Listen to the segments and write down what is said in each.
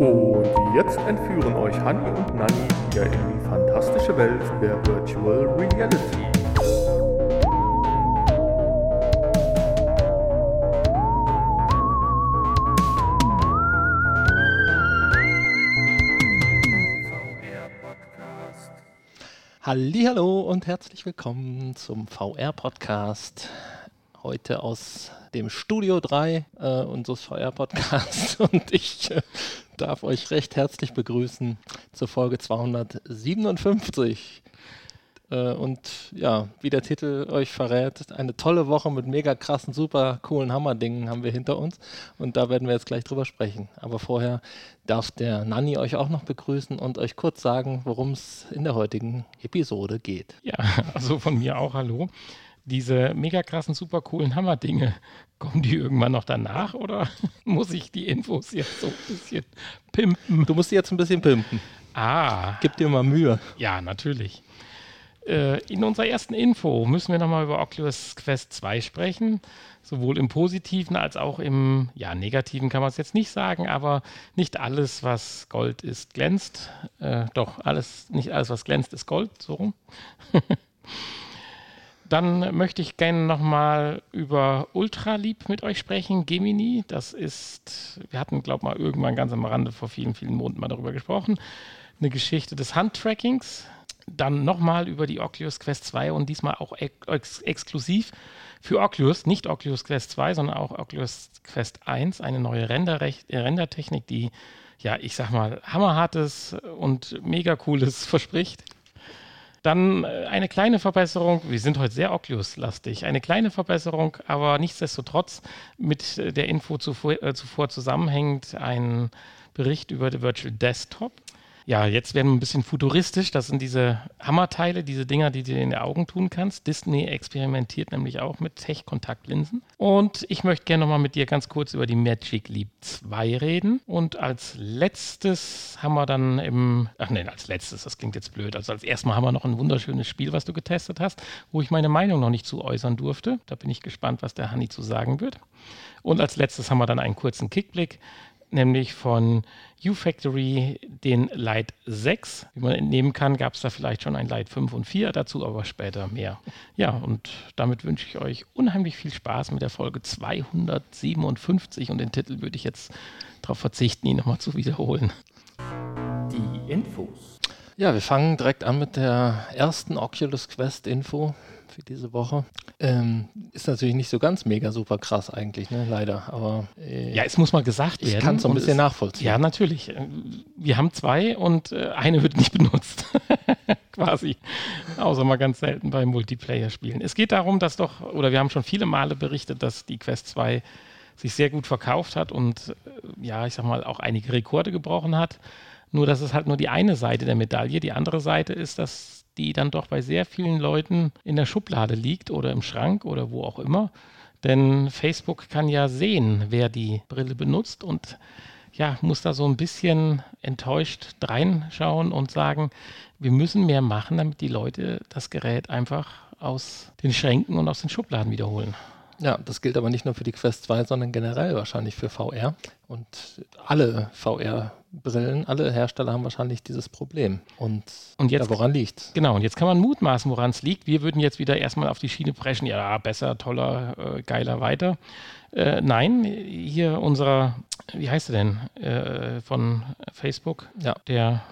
Und jetzt entführen euch Hanni und Nanni wieder in die fantastische Welt der Virtual Reality. Hallo und herzlich willkommen zum VR Podcast. Heute aus dem Studio 3 äh, unseres VR Podcasts und ich äh, darf euch recht herzlich begrüßen zur Folge 257. Äh, und ja, wie der Titel euch verrät, eine tolle Woche mit mega krassen, super coolen Hammerdingen haben wir hinter uns. Und da werden wir jetzt gleich drüber sprechen. Aber vorher darf der Nanni euch auch noch begrüßen und euch kurz sagen, worum es in der heutigen Episode geht. Ja, also von mir auch hallo. Diese mega krassen, super coolen Hammerdinge, kommen die irgendwann noch danach oder muss ich die Infos jetzt so ein bisschen pimpen? Du musst die jetzt ein bisschen pimpen. Ah. Gib dir mal Mühe. Ja, natürlich. Äh, in unserer ersten Info müssen wir nochmal über Oculus Quest 2 sprechen. Sowohl im Positiven als auch im ja, Negativen kann man es jetzt nicht sagen, aber nicht alles, was Gold ist, glänzt. Äh, doch, alles, nicht alles, was glänzt, ist Gold, so rum. Dann möchte ich gerne nochmal über Ultralieb mit euch sprechen, Gemini. Das ist, wir hatten, glaube ich, mal irgendwann ganz am Rande vor vielen, vielen Monaten mal darüber gesprochen. Eine Geschichte des Handtrackings. Dann nochmal über die Oculus Quest 2 und diesmal auch ex exklusiv für Oculus, nicht Oculus Quest 2, sondern auch Oculus Quest 1, eine neue Rendertechnik, die, ja, ich sag mal, hammerhartes und mega cooles verspricht. Dann äh, eine kleine Verbesserung, wir sind heute sehr Oculus-lastig, eine kleine Verbesserung, aber nichtsdestotrotz mit der Info zuvor, äh, zuvor zusammenhängend ein Bericht über die Virtual Desktop. Ja, jetzt werden wir ein bisschen futuristisch. Das sind diese Hammerteile, diese Dinger, die du in die Augen tun kannst. Disney experimentiert nämlich auch mit Tech-Kontaktlinsen. Und ich möchte gerne nochmal mit dir ganz kurz über die Magic Leap 2 reden. Und als letztes haben wir dann im, ach nein, als letztes, das klingt jetzt blöd. Also als erstes Mal haben wir noch ein wunderschönes Spiel, was du getestet hast, wo ich meine Meinung noch nicht zu äußern durfte. Da bin ich gespannt, was der Hanni zu sagen wird. Und als letztes haben wir dann einen kurzen Kickblick nämlich von U-Factory den Light 6. Wie man entnehmen kann, gab es da vielleicht schon ein Light 5 und 4 dazu, aber später mehr. Ja, und damit wünsche ich euch unheimlich viel Spaß mit der Folge 257 und den Titel würde ich jetzt darauf verzichten, ihn nochmal zu wiederholen. Die Infos. Ja, wir fangen direkt an mit der ersten Oculus Quest Info für diese Woche. Ähm, ist natürlich nicht so ganz mega super krass eigentlich, ne? leider. Aber äh, ja, es muss mal gesagt werden. Ich kann es so ein bisschen nachvollziehen. Ja, natürlich. Wir haben zwei und äh, eine wird nicht benutzt. Quasi. Außer mal ganz selten bei Multiplayer-Spielen. Es geht darum, dass doch, oder wir haben schon viele Male berichtet, dass die Quest 2 sich sehr gut verkauft hat und äh, ja, ich sag mal, auch einige Rekorde gebrochen hat. Nur, dass es halt nur die eine Seite der Medaille. Die andere Seite ist, dass die dann doch bei sehr vielen Leuten in der Schublade liegt oder im Schrank oder wo auch immer. Denn Facebook kann ja sehen, wer die Brille benutzt und ja, muss da so ein bisschen enttäuscht reinschauen und sagen, wir müssen mehr machen, damit die Leute das Gerät einfach aus den Schränken und aus den Schubladen wiederholen. Ja, das gilt aber nicht nur für die Quest 2, sondern generell wahrscheinlich für VR. Und alle VR-Brillen, alle Hersteller haben wahrscheinlich dieses Problem. Und, und jetzt, ja, woran liegt Genau, und jetzt kann man mutmaßen, woran es liegt. Wir würden jetzt wieder erstmal auf die Schiene preschen, ja, besser, toller, äh, geiler, weiter. Äh, nein, hier unser, wie heißt er denn, äh, von Facebook? Ja. Der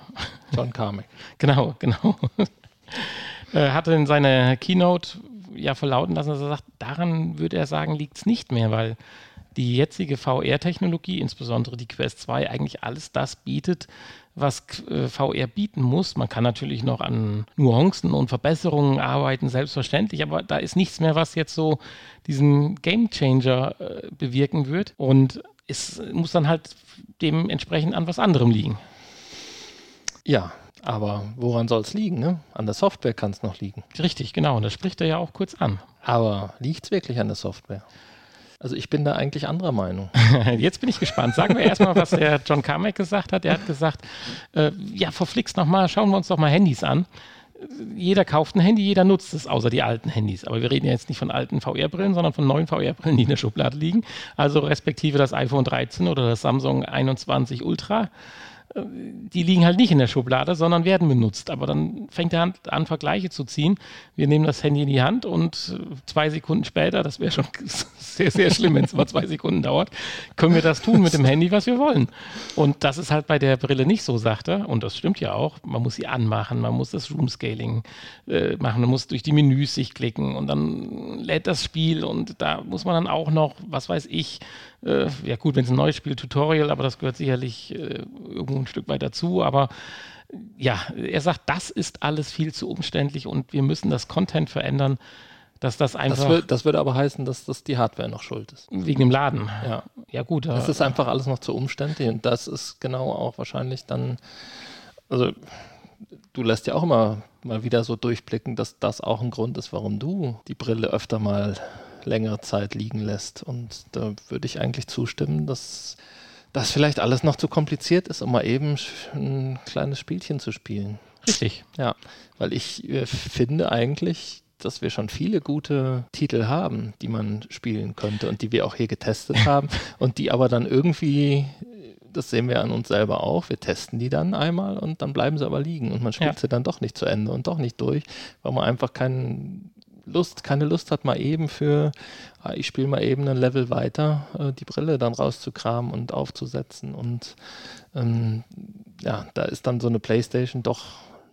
John Carmack. genau, genau. Äh, hatte in seiner Keynote ja verlauten lassen, dass er sagt, daran würde er sagen, liegt es nicht mehr, weil die jetzige VR-Technologie, insbesondere die Quest 2, eigentlich alles das bietet, was äh, VR bieten muss. Man kann natürlich noch an Nuancen und Verbesserungen arbeiten, selbstverständlich, aber da ist nichts mehr, was jetzt so diesen Game Changer äh, bewirken wird. Und es muss dann halt dementsprechend an was anderem liegen. Ja, aber woran soll es liegen? Ne? An der Software kann es noch liegen. Richtig, genau. Und das spricht er ja auch kurz an. Aber liegt es wirklich an der Software? Also ich bin da eigentlich anderer Meinung. Jetzt bin ich gespannt. Sagen wir erstmal, was der John Carmack gesagt hat. Er hat gesagt, äh, ja, verflixt nochmal, schauen wir uns doch mal Handys an. jeder kauft ein Handy, jeder nutzt es, außer die alten Handys. Aber wir reden ja jetzt nicht von alten VR-Brillen, sondern von neuen VR-Brillen, die in der Schublade liegen. Also respektive das iPhone 13 oder das Samsung 21 Ultra die liegen halt nicht in der Schublade, sondern werden benutzt. Aber dann fängt er an, Vergleiche zu ziehen. Wir nehmen das Handy in die Hand und zwei Sekunden später, das wäre schon sehr, sehr schlimm, wenn es mal zwei Sekunden dauert, können wir das tun mit dem Handy, was wir wollen. Und das ist halt bei der Brille nicht so, sagt er. Und das stimmt ja auch. Man muss sie anmachen, man muss das Room Scaling äh, machen, man muss durch die Menüs sich klicken und dann lädt das Spiel und da muss man dann auch noch, was weiß ich, äh, ja gut, wenn es ein neues Spiel, Tutorial, aber das gehört sicherlich äh, irgendwo ein Stück weit dazu. Aber ja, er sagt, das ist alles viel zu umständlich und wir müssen das Content verändern, dass das einfach. Das, wird, das würde aber heißen, dass das die Hardware noch schuld ist. Wegen dem Laden. Ja, ja gut. Das ist einfach alles noch zu umständlich und das ist genau auch wahrscheinlich dann. Also, du lässt ja auch immer mal wieder so durchblicken, dass das auch ein Grund ist, warum du die Brille öfter mal längere Zeit liegen lässt. Und da würde ich eigentlich zustimmen, dass das vielleicht alles noch zu kompliziert ist, um mal eben ein kleines Spielchen zu spielen. Richtig. Ja, weil ich äh, finde eigentlich, dass wir schon viele gute Titel haben, die man spielen könnte und die wir auch hier getestet haben und die aber dann irgendwie, das sehen wir an uns selber auch, wir testen die dann einmal und dann bleiben sie aber liegen und man spielt ja. sie dann doch nicht zu Ende und doch nicht durch, weil man einfach keinen Lust, keine Lust hat, mal eben für, ich spiele mal eben ein Level weiter, äh, die Brille dann rauszukramen und aufzusetzen. Und ähm, ja, da ist dann so eine Playstation doch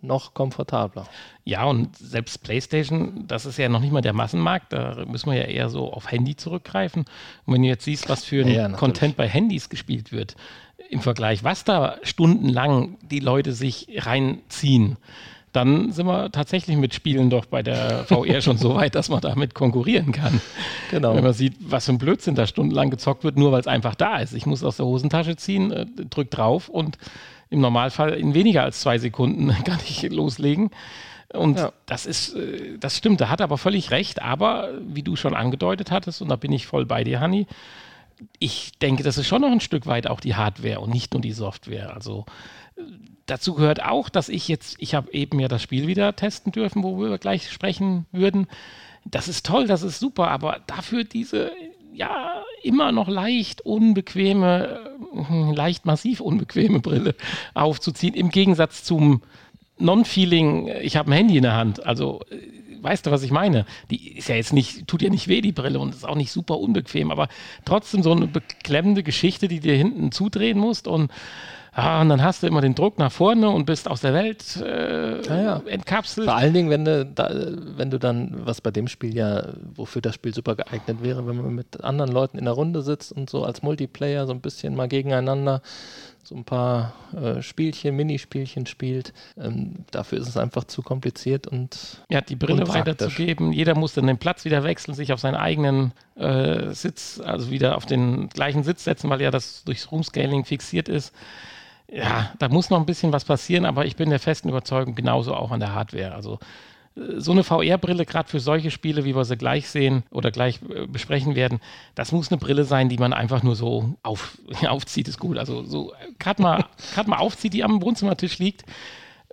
noch komfortabler. Ja, und selbst PlayStation, das ist ja noch nicht mal der Massenmarkt, da müssen wir ja eher so auf Handy zurückgreifen. Und wenn du jetzt siehst, was für ein ja, Content bei Handys gespielt wird, im Vergleich, was da stundenlang die Leute sich reinziehen, dann sind wir tatsächlich mit Spielen doch bei der VR schon so weit, dass man damit konkurrieren kann. Genau. Wenn man sieht, was für ein Blödsinn da stundenlang gezockt wird, nur weil es einfach da ist. Ich muss aus der Hosentasche ziehen, äh, drück drauf und im Normalfall in weniger als zwei Sekunden kann ich loslegen. Und ja. das ist, äh, das stimmt, da hat aber völlig recht. Aber wie du schon angedeutet hattest, und da bin ich voll bei dir, Hanni, ich denke, das ist schon noch ein Stück weit auch die Hardware und nicht nur die Software. Also dazu gehört auch, dass ich jetzt, ich habe eben ja das Spiel wieder testen dürfen, wo wir gleich sprechen würden. Das ist toll, das ist super, aber dafür diese ja immer noch leicht unbequeme, äh, leicht massiv unbequeme Brille aufzuziehen, im Gegensatz zum Non-Feeling, ich habe ein Handy in der Hand. Also äh, weißt du, was ich meine? Die ist ja jetzt nicht, tut ja nicht weh, die Brille, und ist auch nicht super unbequem, aber trotzdem so eine beklemmende Geschichte, die dir hinten zudrehen musst und Ah, und dann hast du immer den Druck nach vorne und bist aus der Welt äh, ja, ja. entkapselt. Vor allen Dingen, wenn du, da, wenn du dann, was bei dem Spiel ja, wofür das Spiel super geeignet wäre, wenn man mit anderen Leuten in der Runde sitzt und so als Multiplayer so ein bisschen mal gegeneinander so ein paar äh, Spielchen, Minispielchen spielt. Ähm, dafür ist es einfach zu kompliziert und ja, die Brille weiterzugeben. Jeder muss dann den Platz wieder wechseln, sich auf seinen eigenen äh, Sitz, also wieder auf den gleichen Sitz setzen, weil ja das durchs Roomscaling fixiert ist ja, da muss noch ein bisschen was passieren, aber ich bin der festen Überzeugung, genauso auch an der Hardware. Also äh, so eine VR-Brille, gerade für solche Spiele, wie wir sie gleich sehen oder gleich äh, besprechen werden, das muss eine Brille sein, die man einfach nur so auf, aufzieht, ist gut. Also so gerade mal, mal aufzieht, die am Wohnzimmertisch liegt.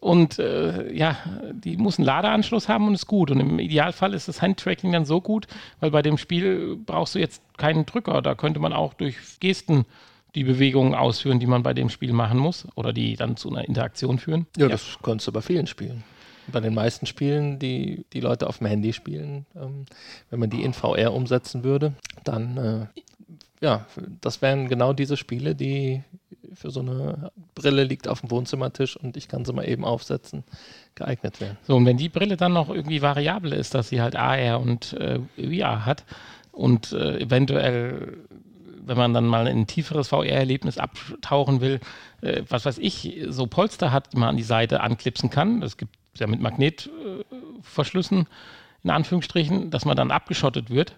Und äh, ja, die muss einen Ladeanschluss haben und ist gut. Und im Idealfall ist das Handtracking dann so gut, weil bei dem Spiel brauchst du jetzt keinen Drücker. Da könnte man auch durch Gesten die Bewegungen ausführen, die man bei dem Spiel machen muss oder die dann zu einer Interaktion führen. Ja, ja. das konntest du bei vielen Spielen. Bei den meisten Spielen, die die Leute auf dem Handy spielen, ähm, wenn man die in VR umsetzen würde, dann äh, ja, das wären genau diese Spiele, die für so eine Brille liegt auf dem Wohnzimmertisch und ich kann sie mal eben aufsetzen, geeignet wären. So, und wenn die Brille dann noch irgendwie variabel ist, dass sie halt AR und äh, VR hat und äh, eventuell wenn man dann mal in ein tieferes VR-Erlebnis abtauchen will, äh, was weiß ich, so Polster hat, die man an die Seite anklipsen kann. Das gibt es ja mit Magnetverschlüssen, in Anführungsstrichen, dass man dann abgeschottet wird.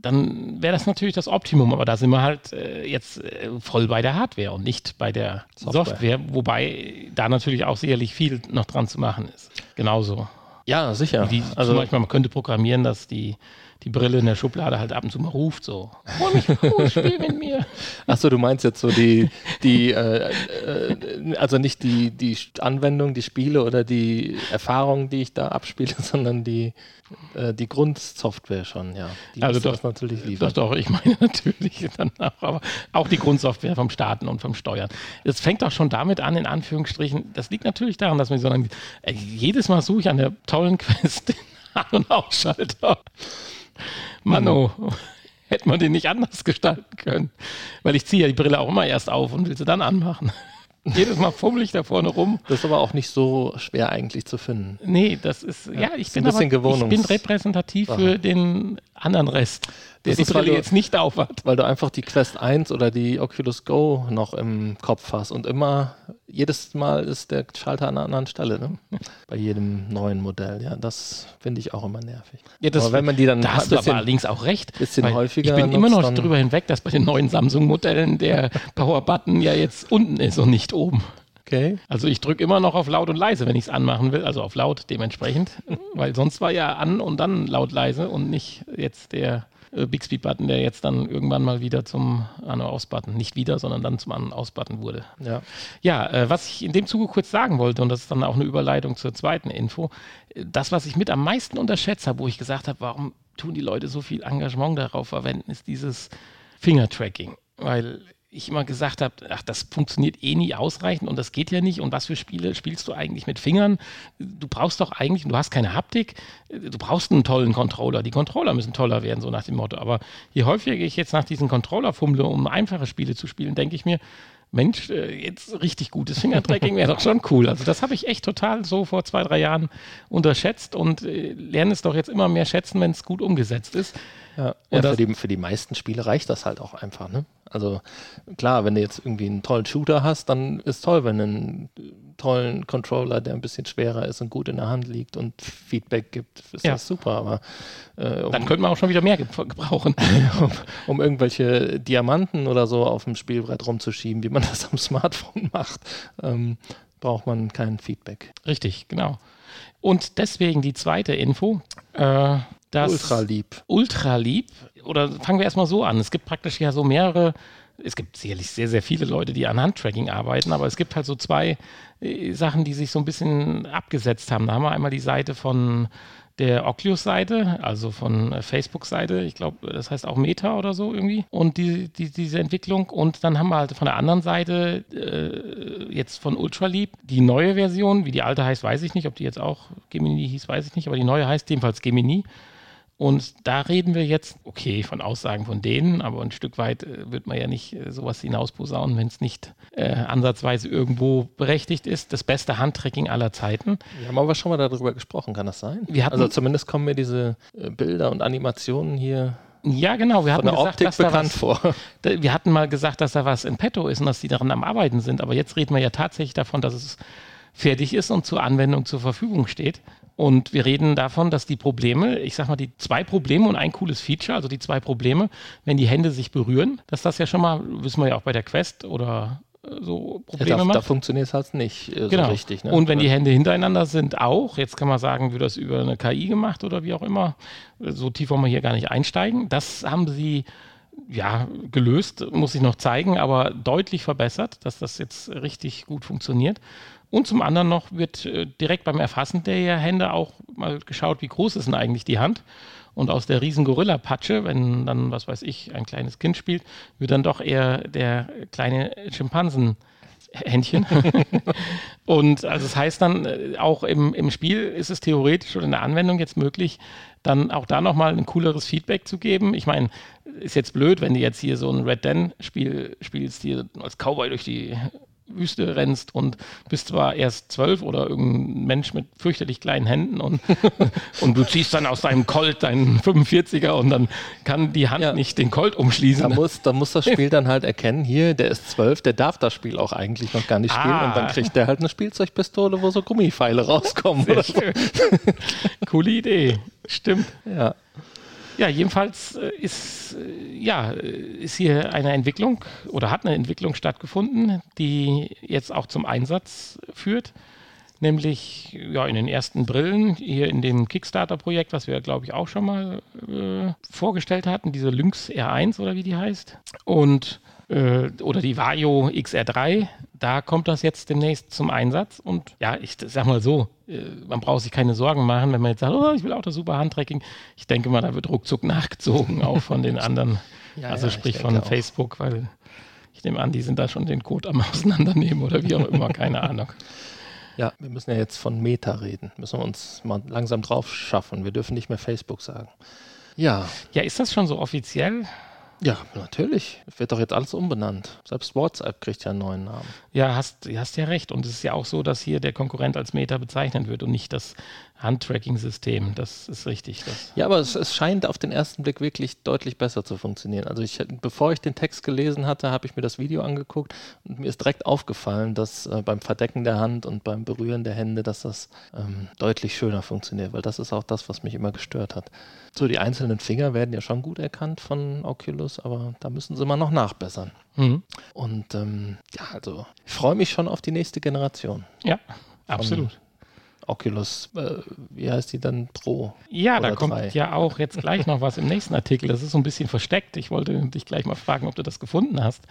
Dann wäre das natürlich das Optimum, aber da sind wir halt äh, jetzt äh, voll bei der Hardware und nicht bei der Software. Software, wobei da natürlich auch sicherlich viel noch dran zu machen ist. Genauso. Ja, sicher. Wie also zum Beispiel, man könnte programmieren, dass die die Brille in der Schublade halt ab und zu mal ruft, so, hol mich raus, spiel mit mir. Achso, du meinst jetzt so die, die äh, äh, also nicht die, die Anwendung, die Spiele oder die Erfahrungen, die ich da abspiele, sondern die, äh, die Grundsoftware schon, ja. Die also doch, das natürlich liefern. Doch, doch, ich meine natürlich danach, aber auch die Grundsoftware vom Starten und vom Steuern. Es fängt auch schon damit an, in Anführungsstrichen, das liegt natürlich daran, dass man so lange, jedes Mal suche ich an der tollen Quest den An- und Ausschalter. Mano, hätte man den nicht anders gestalten können. Weil ich ziehe ja die Brille auch immer erst auf und will sie dann anmachen. Jedes Mal fummel ich da vorne rum. Das ist aber auch nicht so schwer eigentlich zu finden. Nee, das ist, ja, ich ist ein bin aber, ich bin repräsentativ für den anderen Rest, der Das die ist, weil Brille du- jetzt nicht aufhat. Weil du einfach die Quest 1 oder die Oculus Go noch im Kopf hast und immer, jedes Mal ist der Schalter an einer anderen Stelle, ne? Bei jedem neuen Modell. Ja, das finde ich auch immer nervig. Ja, das- aber wenn man die dann Da hast du aber bisschen, allerdings auch recht. bisschen häufiger Ich bin immer noch drüber hinweg, dass bei den neuen Samsung-Modellen der Power-Button ja jetzt unten ist und nicht oben. Okay. Also ich drücke immer noch auf laut und leise, wenn ich es anmachen will, also auf laut dementsprechend, weil sonst war ja an und dann laut leise und nicht jetzt der äh, Bixby-Button, der jetzt dann irgendwann mal wieder zum An- und Aus-Button, nicht wieder, sondern dann zum An- und Aus-Button wurde. Ja. Ja, äh, was ich in dem Zuge kurz sagen wollte, und das ist dann auch eine Überleitung zur zweiten Info, äh, das, was ich mit am meisten unterschätzt habe, wo ich gesagt habe, warum tun die Leute so viel Engagement darauf verwenden, ist dieses Finger-Tracking. Weil ich immer gesagt habe, ach, das funktioniert eh nie ausreichend und das geht ja nicht. Und was für Spiele spielst du eigentlich mit Fingern? Du brauchst doch eigentlich, du hast keine Haptik, du brauchst einen tollen Controller. Die Controller müssen toller werden, so nach dem Motto. Aber je häufiger ich jetzt nach diesen Controller fummle, um einfache Spiele zu spielen, denke ich mir, Mensch, äh, jetzt richtig gutes Fingertracking wäre doch schon cool. Also das habe ich echt total so vor zwei, drei Jahren unterschätzt und äh, lerne es doch jetzt immer mehr schätzen, wenn es gut umgesetzt ist. Ja, Und ja für, die, für die meisten Spiele reicht das halt auch einfach. Ne? Also klar, wenn du jetzt irgendwie einen tollen Shooter hast, dann ist toll, wenn du einen tollen Controller, der ein bisschen schwerer ist und gut in der Hand liegt und Feedback gibt, ist Ja. das super. Aber äh, um, Dann könnte man auch schon wieder mehr ge- gebrauchen. um, um irgendwelche Diamanten oder so auf dem Spielbrett rumzuschieben, wie man das am Smartphone macht, ähm, braucht man kein Feedback. Richtig, genau. Und deswegen die zweite Info. Äh, das Ultra lieb. Oder fangen wir erstmal so an. Es gibt praktisch ja so mehrere, es gibt sicherlich sehr, sehr viele Leute, die an Handtracking arbeiten, aber es gibt halt so zwei äh, Sachen, die sich so ein bisschen abgesetzt haben. Da haben wir einmal die Seite von der Oculus-Seite, also von äh, Facebook-Seite, ich glaube, das heißt auch Meta oder so irgendwie, und die, die, diese Entwicklung. Und dann haben wir halt von der anderen Seite äh, jetzt von Ultraleap die neue Version, wie die alte heißt, weiß ich nicht, ob die jetzt auch Gemini hieß, weiß ich nicht, aber die neue heißt jedenfalls Gemini. Und da reden wir jetzt, okay, von Aussagen von denen, aber ein Stück weit äh, wird man ja nicht äh, sowas hinausposaunen, wenn es nicht äh, ansatzweise irgendwo berechtigt ist. Das beste Handtracking aller Zeiten. Wir haben aber schon mal darüber gesprochen, kann das sein? Also zumindest kommen mir diese äh, Bilder und Animationen hier Ja, genau. Wir hatten, gesagt, Optik dass da bekannt was, vor. da- wir hatten mal gesagt, dass da was in petto ist und dass die daran am Arbeiten sind. Aber jetzt reden wir ja tatsächlich davon, dass es fertig ist und zur Anwendung zur Verfügung steht. Und wir reden davon, dass die Probleme, ich sag mal, die zwei Probleme und ein cooles Feature, also die zwei Probleme, wenn die Hände sich berühren, dass das ja schon mal, wissen wir ja auch bei der Quest oder äh, so Ja, Probleme da, macht. da funktioniert es halt nicht äh, Genau. so richtig. Ne? Und wenn die Hände hintereinander sind, auch. Jetzt kann man sagen, wird das über eine KI gemacht oder wie auch immer. So tief wollen wir hier gar nicht einsteigen. Das haben sie ja gelöst, muss ich noch zeigen, aber deutlich verbessert, dass das jetzt richtig gut funktioniert. Und zum anderen noch wird äh, direkt beim Erfassen der Hände auch mal geschaut, wie groß ist denn eigentlich die Hand. Und aus der riesen Gorilla-Patsche, wenn dann, was weiß ich, ein kleines Kind spielt, wird dann doch eher der kleine Schimpansen Händchen. und also das heißt dann, äh, auch im, im Spiel ist es theoretisch oder in der Anwendung jetzt möglich, dann auch da nochmal ein cooleres Feedback zu geben. Ich meine, ist jetzt blöd, wenn du jetzt hier so ein Red Den-Spiel spielst, hier als Cowboy durch die Wüste rennst und bist zwar erst zwölf oder irgendein Mensch mit fürchterlich kleinen Händen und, und du ziehst dann aus deinem Colt deinen 45er und dann kann die Hand Ja. nicht den Colt umschließen. Da muss, da muss das Spiel dann halt erkennen, hier, der ist zwölf, der darf das Spiel auch eigentlich noch gar nicht spielen. Ah. Und dann kriegt der halt eine Spielzeugpistole, wo so Gummipfeile rauskommen. Sehr Oder so. Coole Idee. Stimmt. Ja. Ja, jedenfalls äh, ist, äh, ja, ist hier eine Entwicklung oder hat eine Entwicklung stattgefunden, die jetzt auch zum Einsatz führt. nämlich ja, in den ersten Brillen, hier in dem Kickstarter-Projekt, was wir, glaube ich, auch schon mal äh, vorgestellt hatten, diese Lynx R1 oder wie die heißt. Und äh, oder die Vario XR3, da kommt das jetzt demnächst zum Einsatz. Und ja, ich sag mal so, äh, man braucht sich keine Sorgen machen, wenn man jetzt sagt, oh, ich will auch das super Handtracking. Ich denke mal, da wird ruckzuck nachgezogen, auch von den anderen. ja, also ja, sprich von auch. Facebook, weil ich nehme an, die sind da schon den Code am Auseinandernehmen oder wie auch immer, keine Ahnung. Ja, wir müssen ja jetzt von Meta reden. Müssen wir uns mal langsam drauf schaffen. Wir dürfen nicht mehr Facebook sagen. Ja. Ja, ist das schon so offiziell? Ja, natürlich. Wird doch jetzt alles umbenannt. Selbst WhatsApp kriegt ja einen neuen Namen. Ja, hast, hast ja recht. Und es ist ja auch so, dass hier der Konkurrent als Meta bezeichnet wird und nicht das Handtracking-System. Das ist richtig. Das ja, aber es, es, scheint auf den ersten Blick wirklich deutlich besser zu funktionieren. Also ich, bevor ich den Text gelesen hatte, habe ich mir das Video angeguckt und mir ist direkt aufgefallen, dass äh, beim Verdecken der Hand und beim Berühren der Hände, dass das ähm, deutlich schöner funktioniert, weil das ist auch das, was mich immer gestört hat. So, die einzelnen Finger werden ja schon gut erkannt von Oculus, aber da müssen sie mal noch nachbessern. Mhm. Und ähm, ja, also ich freue mich schon auf die nächste Generation. Ja, absolut. Oculus, äh, wie heißt die dann Pro? Ja, da kommt 3? ja auch jetzt gleich noch was im nächsten Artikel. Das ist so ein bisschen versteckt. Ich wollte dich gleich mal fragen, ob du das gefunden hast.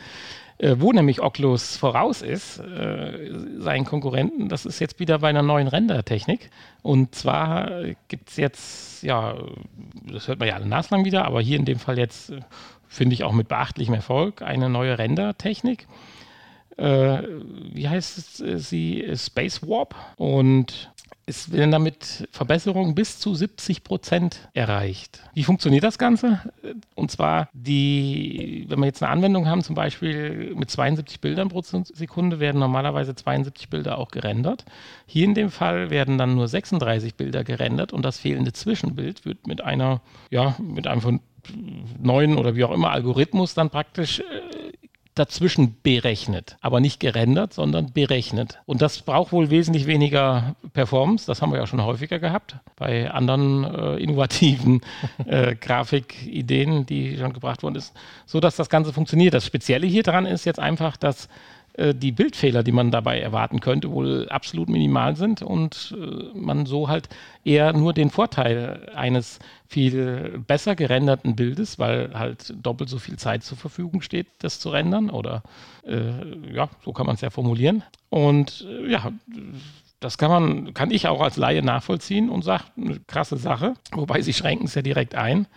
Äh, wo nämlich Oculus voraus ist, äh, seinen Konkurrenten, das ist jetzt wieder bei einer neuen Rendertechnik. Und zwar gibt es jetzt, ja, das hört man ja alle naslang wieder, aber hier in dem Fall jetzt, äh, finde ich auch mit beachtlichem Erfolg, eine neue Rendertechnik. Äh, wie heißt es, sie? Space Warp. Und es werden damit Verbesserungen bis zu 70 Prozent erreicht. Wie funktioniert das Ganze? Und zwar, die, wenn wir jetzt eine Anwendung haben, zum Beispiel mit 72 Bildern pro Sekunde, werden normalerweise 72 Bilder auch gerendert. Hier in dem Fall werden dann nur 36 Bilder gerendert und das fehlende Zwischenbild wird mit einer, ja, mit einem von neuen oder wie auch immer Algorithmus dann praktisch äh, dazwischen berechnet. Aber nicht gerendert, sondern berechnet. Und das braucht wohl wesentlich weniger Performance. Das haben wir ja schon häufiger gehabt bei anderen äh, innovativen äh, Grafikideen, die schon gebracht worden ist, so dass das Ganze funktioniert. Das Spezielle hier dran ist jetzt einfach, dass die Bildfehler, die man dabei erwarten könnte, wohl absolut minimal sind und äh, man so halt eher nur den Vorteil eines viel besser gerenderten Bildes, weil halt doppelt so viel Zeit zur Verfügung steht, das zu rendern oder äh, ja, so kann man es ja formulieren. Und äh, ja, das kann man, kann ich auch als Laie nachvollziehen und sagt, eine krasse Sache, wobei sie schränken es ja direkt ein.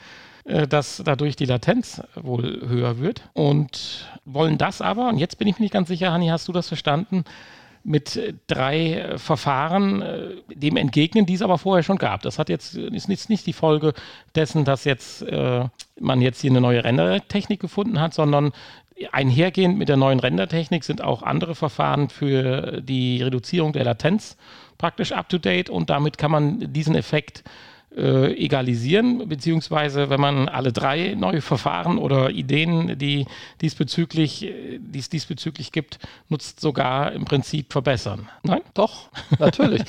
Äh, dass dadurch die Latenz wohl höher wird und wollen das aber, und jetzt bin ich mir nicht ganz sicher, Hanni, hast du das verstanden, mit drei Verfahren äh, dem entgegnen, die es aber vorher schon gab. Das hat jetzt, ist jetzt nicht die Folge dessen, dass jetzt äh, man jetzt hier eine neue Rendertechnik gefunden hat, sondern einhergehend mit der neuen Rendertechnik sind auch andere Verfahren für die Reduzierung der Latenz praktisch up to date und damit kann man diesen Effekt äh, egalisieren, beziehungsweise wenn man alle drei neue Verfahren oder Ideen, die diesbezüglich, die es diesbezüglich gibt, nutzt, sogar im Prinzip verbessern. Nein? Doch, natürlich.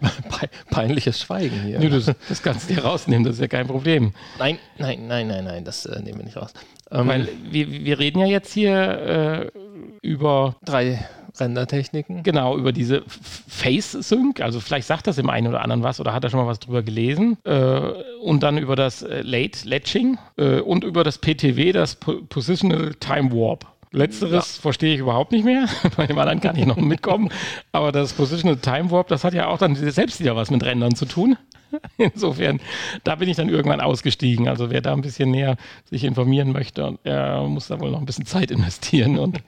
Peinliches Schweigen hier. Nee, das, das, kannst du dir rausnehmen, das ist ja kein Problem. Nein, nein, nein, nein, nein, das äh, nehmen wir nicht raus. Ähm, Weil wir, wir reden ja jetzt hier äh, über drei Rendertechniken. Genau, über diese Face-Sync. Also vielleicht sagt das im einen oder anderen was oder hat er schon mal was drüber gelesen. Äh, und dann über das äh, Late Latching äh, und über das PTW, das P Positional Time Warp. Letzteres ja. verstehe ich überhaupt nicht mehr. Bei dem anderen kann ich noch mitkommen. Aber das Positional Time Warp, das hat ja auch dann selbst wieder was mit Rändern zu tun. Insofern, da bin ich dann irgendwann ausgestiegen. Also wer da ein bisschen näher sich informieren möchte, der muss da wohl noch ein bisschen Zeit investieren und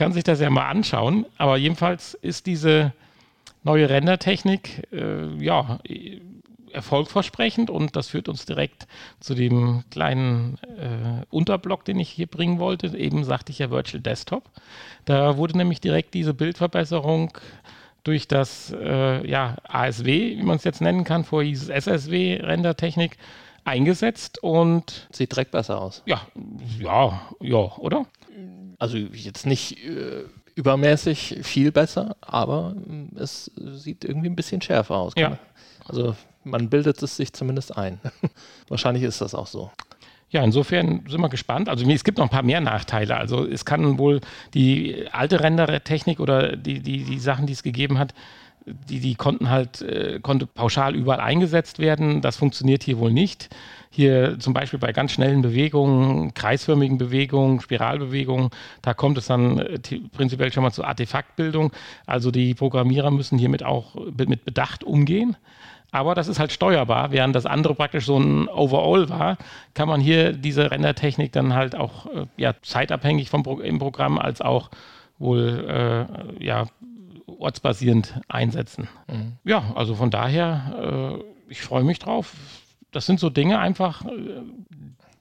kann sich das ja mal anschauen. Aber jedenfalls ist diese neue Rendertechnik äh, ja erfolgversprechend und das führt uns direkt zu dem kleinen äh, Unterblock, den ich hier bringen wollte. Eben sagte ich ja Virtual Desktop. Da wurde nämlich direkt diese Bildverbesserung durch das äh, ja, ASW, wie man es jetzt nennen kann, vorher hieß es SSW-Rendertechnik, eingesetzt und. Sieht direkt besser aus. Ja, ja, ja, oder? Also jetzt nicht äh, übermäßig viel besser, aber äh, es sieht irgendwie ein bisschen schärfer aus. Ja. Also man bildet es sich zumindest ein. Wahrscheinlich ist das auch so. Ja, insofern sind wir gespannt. Also es gibt noch ein paar mehr Nachteile. Also es kann wohl die alte Rendertechnik oder die, die, die Sachen, die es gegeben hat, die, die konnten halt, äh, konnte pauschal überall eingesetzt werden. Das funktioniert hier wohl nicht. Hier zum Beispiel bei ganz schnellen Bewegungen, kreisförmigen Bewegungen, Spiralbewegungen, da kommt es dann äh, prinzipiell schon mal zur Artefaktbildung. Also die Programmierer müssen hiermit auch mit Bedacht umgehen. Aber das ist halt steuerbar, während das andere praktisch so ein Overall war, kann man hier diese Rendertechnik dann halt auch äh, ja, zeitabhängig vom Pro im Programm als auch wohl äh, ja, ortsbasierend einsetzen. Mhm. Ja, also von daher, äh, ich freue mich drauf. Das sind so Dinge einfach, äh,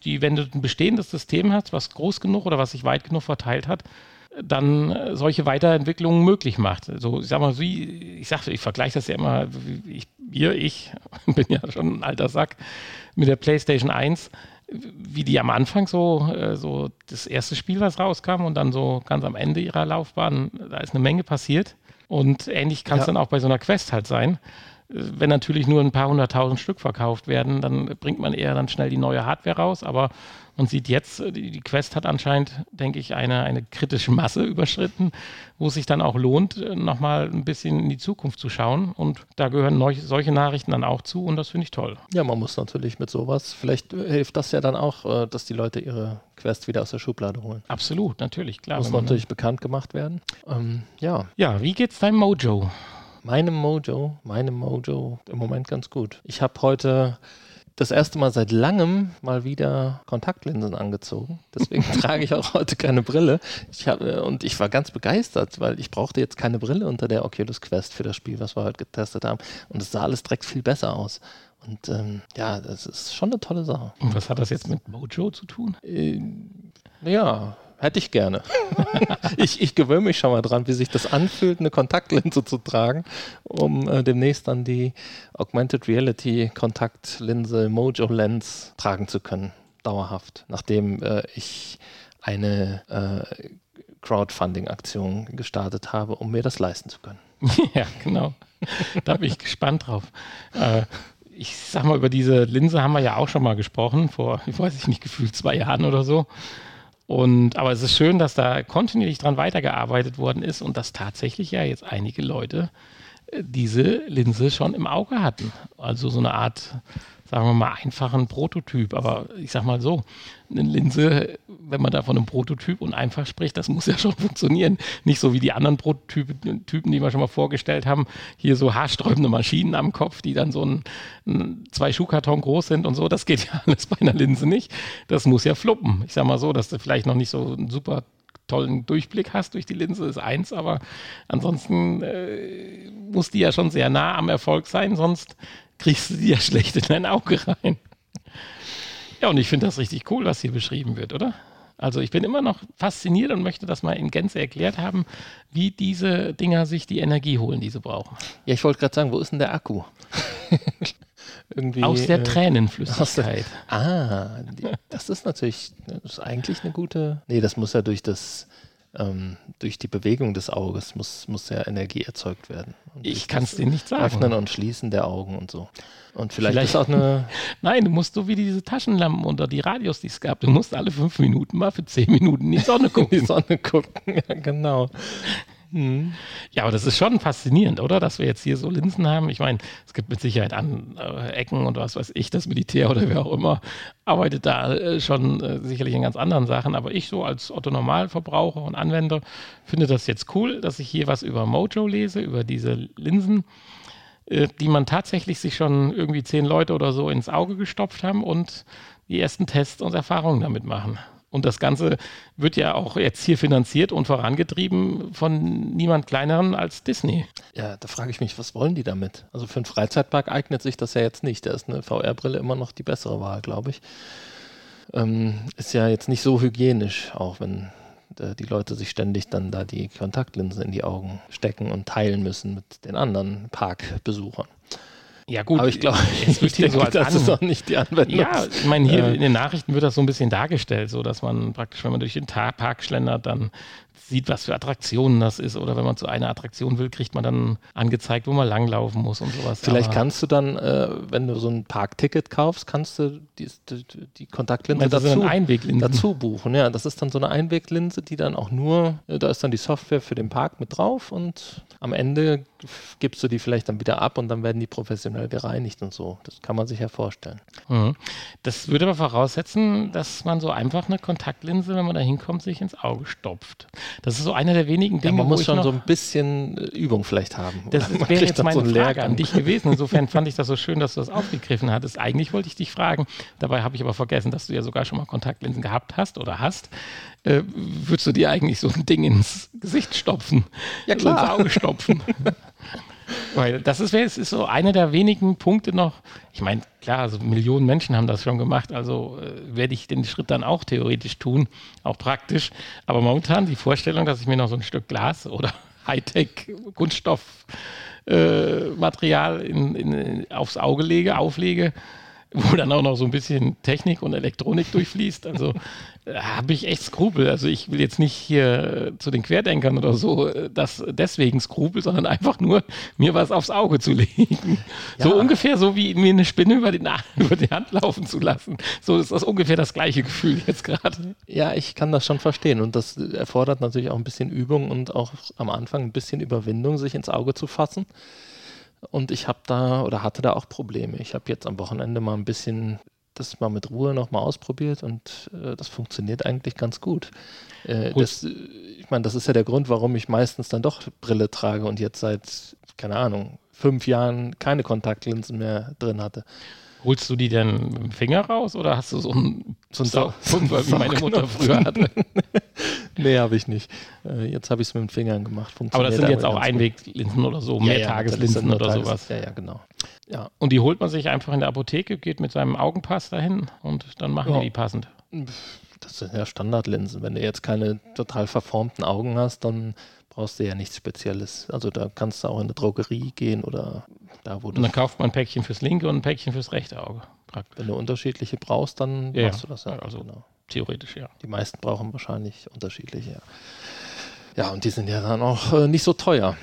die, wenn du ein bestehendes System hast, was groß genug oder was sich weit genug verteilt hat, dann äh, solche Weiterentwicklungen möglich macht. So, ich sag mal, wie, ich sag, ich vergleiche das ja immer, ich, wir, ich bin ja schon ein alter Sack mit der PlayStation 1, wie die am Anfang so, äh, so das erste Spiel, was rauskam und dann so ganz am Ende ihrer Laufbahn, da ist eine Menge passiert. Und ähnlich kann es ja. dann auch bei so einer Quest halt sein. Wenn natürlich nur ein paar hunderttausend Stück verkauft werden, dann bringt man eher dann schnell die neue Hardware raus. Aber man sieht jetzt, die Quest hat anscheinend, denke ich, eine, eine kritische Masse überschritten, wo es sich dann auch lohnt, nochmal ein bisschen in die Zukunft zu schauen. Und da gehören neu, solche Nachrichten dann auch zu und das finde ich toll. Ja, man muss natürlich mit sowas, vielleicht hilft das ja dann auch, äh, dass die Leute ihre Quest wieder aus der Schublade holen. Absolut, natürlich, klar. Muss natürlich bekannt gemacht werden. Ähm, ja. Ja, wie geht's deinem Mojo? Meinem Mojo, meinem Mojo im Moment ganz gut. Ich habe heute das erste Mal seit langem mal wieder Kontaktlinsen angezogen. Deswegen trage ich auch heute keine Brille. Ich hab, und ich war ganz begeistert, weil ich brauchte jetzt keine Brille unter der Oculus Quest für das Spiel, was wir heute getestet haben. Und es sah alles direkt viel besser aus. Und ähm, ja, das ist schon eine tolle Sache. Und was hat das jetzt mit Mojo zu tun? Äh, ja, Hätte ich gerne. ich, ich gewöhne mich schon mal dran, wie sich das anfühlt, eine Kontaktlinse zu tragen, um äh, demnächst dann die Augmented Reality Kontaktlinse Mojo Lens tragen zu können, dauerhaft, nachdem äh, ich eine äh, Crowdfunding-Aktion gestartet habe, um mir das leisten zu können. ja, genau. Da bin ich gespannt drauf. Äh, ich sag mal, über diese Linse haben wir ja auch schon mal gesprochen, vor, ich weiß nicht, gefühlt zwei Jahren oder so. Und, aber es ist schön, dass da kontinuierlich dran weitergearbeitet worden ist und dass tatsächlich ja jetzt einige Leute äh, diese Linse schon im Auge hatten. Also so eine Art sagen wir mal, einfachen Prototyp. Aber ich sag mal so, eine Linse, wenn man da von einem Prototyp und einfach spricht, das muss ja schon funktionieren. Nicht so wie die anderen Prototypen, Typen, die wir schon mal vorgestellt haben, hier so haarsträubende Maschinen am Kopf, die dann so ein, ein zwei Schuhkarton groß sind und so. Das geht ja alles bei einer Linse nicht. Das muss ja fluppen. Ich sag mal so, dass du vielleicht noch nicht so einen super tollen Durchblick hast durch die Linse, ist eins, aber ansonsten äh, muss die ja schon sehr nah am Erfolg sein, sonst kriegst du die ja schlecht in dein Auge rein. Ja, und ich finde das richtig cool, was hier beschrieben wird, oder? Also ich bin immer noch fasziniert und möchte das mal in Gänze erklärt haben, wie diese Dinger sich die Energie holen, die sie brauchen. Ja, ich wollte gerade sagen, wo ist denn der Akku? Irgendwie, aus der äh, Tränenflüssigkeit. Der, ah, das ist natürlich das ist eigentlich eine gute. Nee, das muss ja durch das ähm, durch die Bewegung des Auges muss, muss ja Energie erzeugt werden. Und ich kann es dir nicht sagen. Öffnen und Schließen der Augen und so. Und vielleicht, vielleicht ist auch eine. Nein, du musst so wie diese Taschenlampen oder die Radios, die es gab. Du musst alle fünf Minuten mal für zehn Minuten in die Sonne gucken. die Sonne gucken, ja, genau. Mhm. Ja, aber das ist schon faszinierend, oder? Dass wir jetzt hier so Linsen haben. Ich meine, es gibt mit Sicherheit an äh, Ecken und was weiß ich, das Militär oder wer auch immer arbeitet da äh, schon äh, sicherlich in ganz anderen Sachen. Aber ich so als Otto Normalverbraucher und Anwender finde das jetzt cool, dass ich hier was über Mojo lese, über diese Linsen äh, die man tatsächlich sich schon irgendwie zehn Leute oder so ins Auge gestopft haben und die ersten Tests und Erfahrungen damit machen. Und das Ganze wird ja auch jetzt hier finanziert und vorangetrieben von niemand kleineren als Disney. Ja, da frage ich mich, was wollen die damit? Also für einen Freizeitpark eignet sich das ja jetzt nicht. Da ist eine VR-Brille immer noch die bessere Wahl, glaube ich. Ähm, ist ja jetzt nicht so hygienisch, auch wenn äh, die Leute sich ständig dann da die Kontaktlinsen in die Augen stecken und teilen müssen mit den anderen Parkbesuchern. Ja, gut. Aber ich glaube, es wird hier so als das ist auch nicht die Anwendung. Ja, ich meine, hier äh. in den Nachrichten wird das so ein bisschen dargestellt, so dass man praktisch, wenn man durch den Park schlendert, dann sieht, was für Attraktionen das ist. Oder wenn man zu einer Attraktion will, kriegt man dann angezeigt, wo man langlaufen muss und sowas. Vielleicht Aber kannst du dann, äh, wenn du so ein Parkticket kaufst, kannst du die, die, die Kontaktlinse dazu, dazu, buchen. Ja, das ist dann so eine Einweglinse, die dann auch nur, äh, da ist dann die Software für den Park mit drauf und am Ende gibst du die vielleicht dann wieder ab und dann werden die professionell gereinigt und so. Das kann man sich ja vorstellen. Mhm. Das würde aber voraussetzen, dass man so einfach eine Kontaktlinse, wenn man da hinkommt, sich ins Auge stopft. Das ist so einer der wenigen Dinge, ja, man muss schon so ein bisschen äh, Übung vielleicht haben. Das wäre jetzt meine so Frage an dich gewesen. Insofern fand ich das so schön, dass du das aufgegriffen hattest. Eigentlich wollte ich dich fragen, dabei habe ich aber vergessen, dass du ja sogar schon mal Kontaktlinsen gehabt hast oder hast. Äh, würdest du dir eigentlich so ein Ding ins Gesicht stopfen? Ja, klar. Ins Auge stopfen. Weil das ist, ist so einer der wenigen Punkte noch. Ich meine, klar, also Millionen Menschen haben das schon gemacht, also äh, werde ich den Schritt dann auch theoretisch tun, auch praktisch. Aber momentan die Vorstellung, dass ich mir noch so ein Stück Glas oder Hightech-Kunststoffmaterial äh, aufs Auge lege, auflege, wo dann auch noch so ein bisschen Technik und Elektronik durchfließt. Also habe ich echt Skrupel. Also ich will jetzt nicht hier äh, zu den Querdenkern oder so, äh, das deswegen Skrupel, sondern einfach nur mir was aufs Auge zu legen. Ja. So ungefähr so wie mir eine Spinne über die, über die Hand laufen zu lassen. So ist das ungefähr das gleiche Gefühl jetzt gerade. Ja, ich kann das schon verstehen und das erfordert natürlich auch ein bisschen Übung und auch am Anfang ein bisschen Überwindung, sich ins Auge zu fassen. Und ich habe da oder hatte da auch Probleme. Ich habe jetzt am Wochenende mal ein bisschen das mal mit Ruhe nochmal ausprobiert und äh, das funktioniert eigentlich ganz gut. Äh, das, ich meine, das ist ja der Grund, warum ich meistens dann doch Brille trage und jetzt seit, keine Ahnung, fünf Jahren keine Kontaktlinsen mehr drin hatte. Holst du die denn mit dem Finger raus oder hast du so einen, so einen Pulver, wie meine Mutter früher hatte? nee, habe ich nicht. Äh, jetzt habe ich es mit den Fingern gemacht. Aber das sind jetzt auch Einweglinsen oder so, ja, Mehrtageslinsen ja, oder Tages, sowas. Ja, ja, genau. Ja. Und die holt man sich einfach in der Apotheke, geht mit seinem Augenpass dahin und dann machen ja. die passend. Das sind ja Standardlinsen. Wenn du jetzt keine total verformten Augen hast, dann brauchst du ja nichts Spezielles. Also da kannst du auch in eine Drogerie gehen oder da. Und dann kauft man ein Päckchen fürs linke und ein Päckchen fürs rechte Auge. Praktisch. Wenn du unterschiedliche brauchst, dann ja, machst du das ja. Also genau. theoretisch, ja. Die meisten brauchen wahrscheinlich unterschiedliche. Ja, ja und die sind ja dann auch äh, nicht so teuer.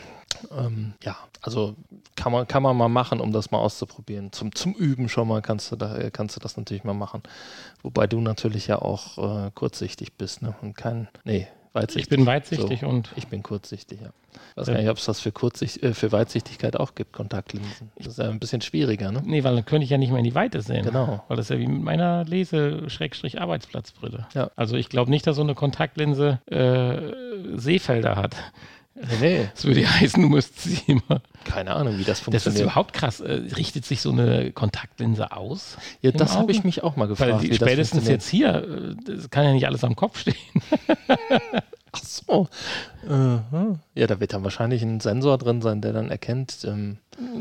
Ähm, ja, also kann man, kann man mal machen, um das mal auszuprobieren. Zum, zum Üben schon mal kannst du, da, kannst du das natürlich mal machen. Wobei du natürlich ja auch äh, kurzsichtig bist ne? und kein, nee, weitsichtig. Ich bin weitsichtig so, und. Ich bin kurzsichtig, ja. Ich weiß gar nicht, ob es das für, Kurzsicht, äh, für Weitsichtigkeit auch gibt, Kontaktlinsen. Das ist ja ein bisschen schwieriger, ne? Nee, weil dann könnte ich ja nicht mehr in die Weite sehen. Genau. Weil das ist ja wie mit meiner Lese-Arbeitsplatzbrille. Ja. Also ich glaube nicht, dass so eine Kontaktlinse äh, Seefelder hat. Nee. Das würde ja heißen, du müsstest sie immer. Keine Ahnung, wie das funktioniert. Das ist überhaupt krass. Äh, richtet sich so eine Kontaktlinse aus? Ja, das habe ich mich auch mal gefragt. Weil die, spätestens jetzt hier, äh, das kann ja nicht alles am Kopf stehen. Ach so. Uh-huh. Ja, da wird dann wahrscheinlich ein Sensor drin sein, der dann erkennt. Ähm,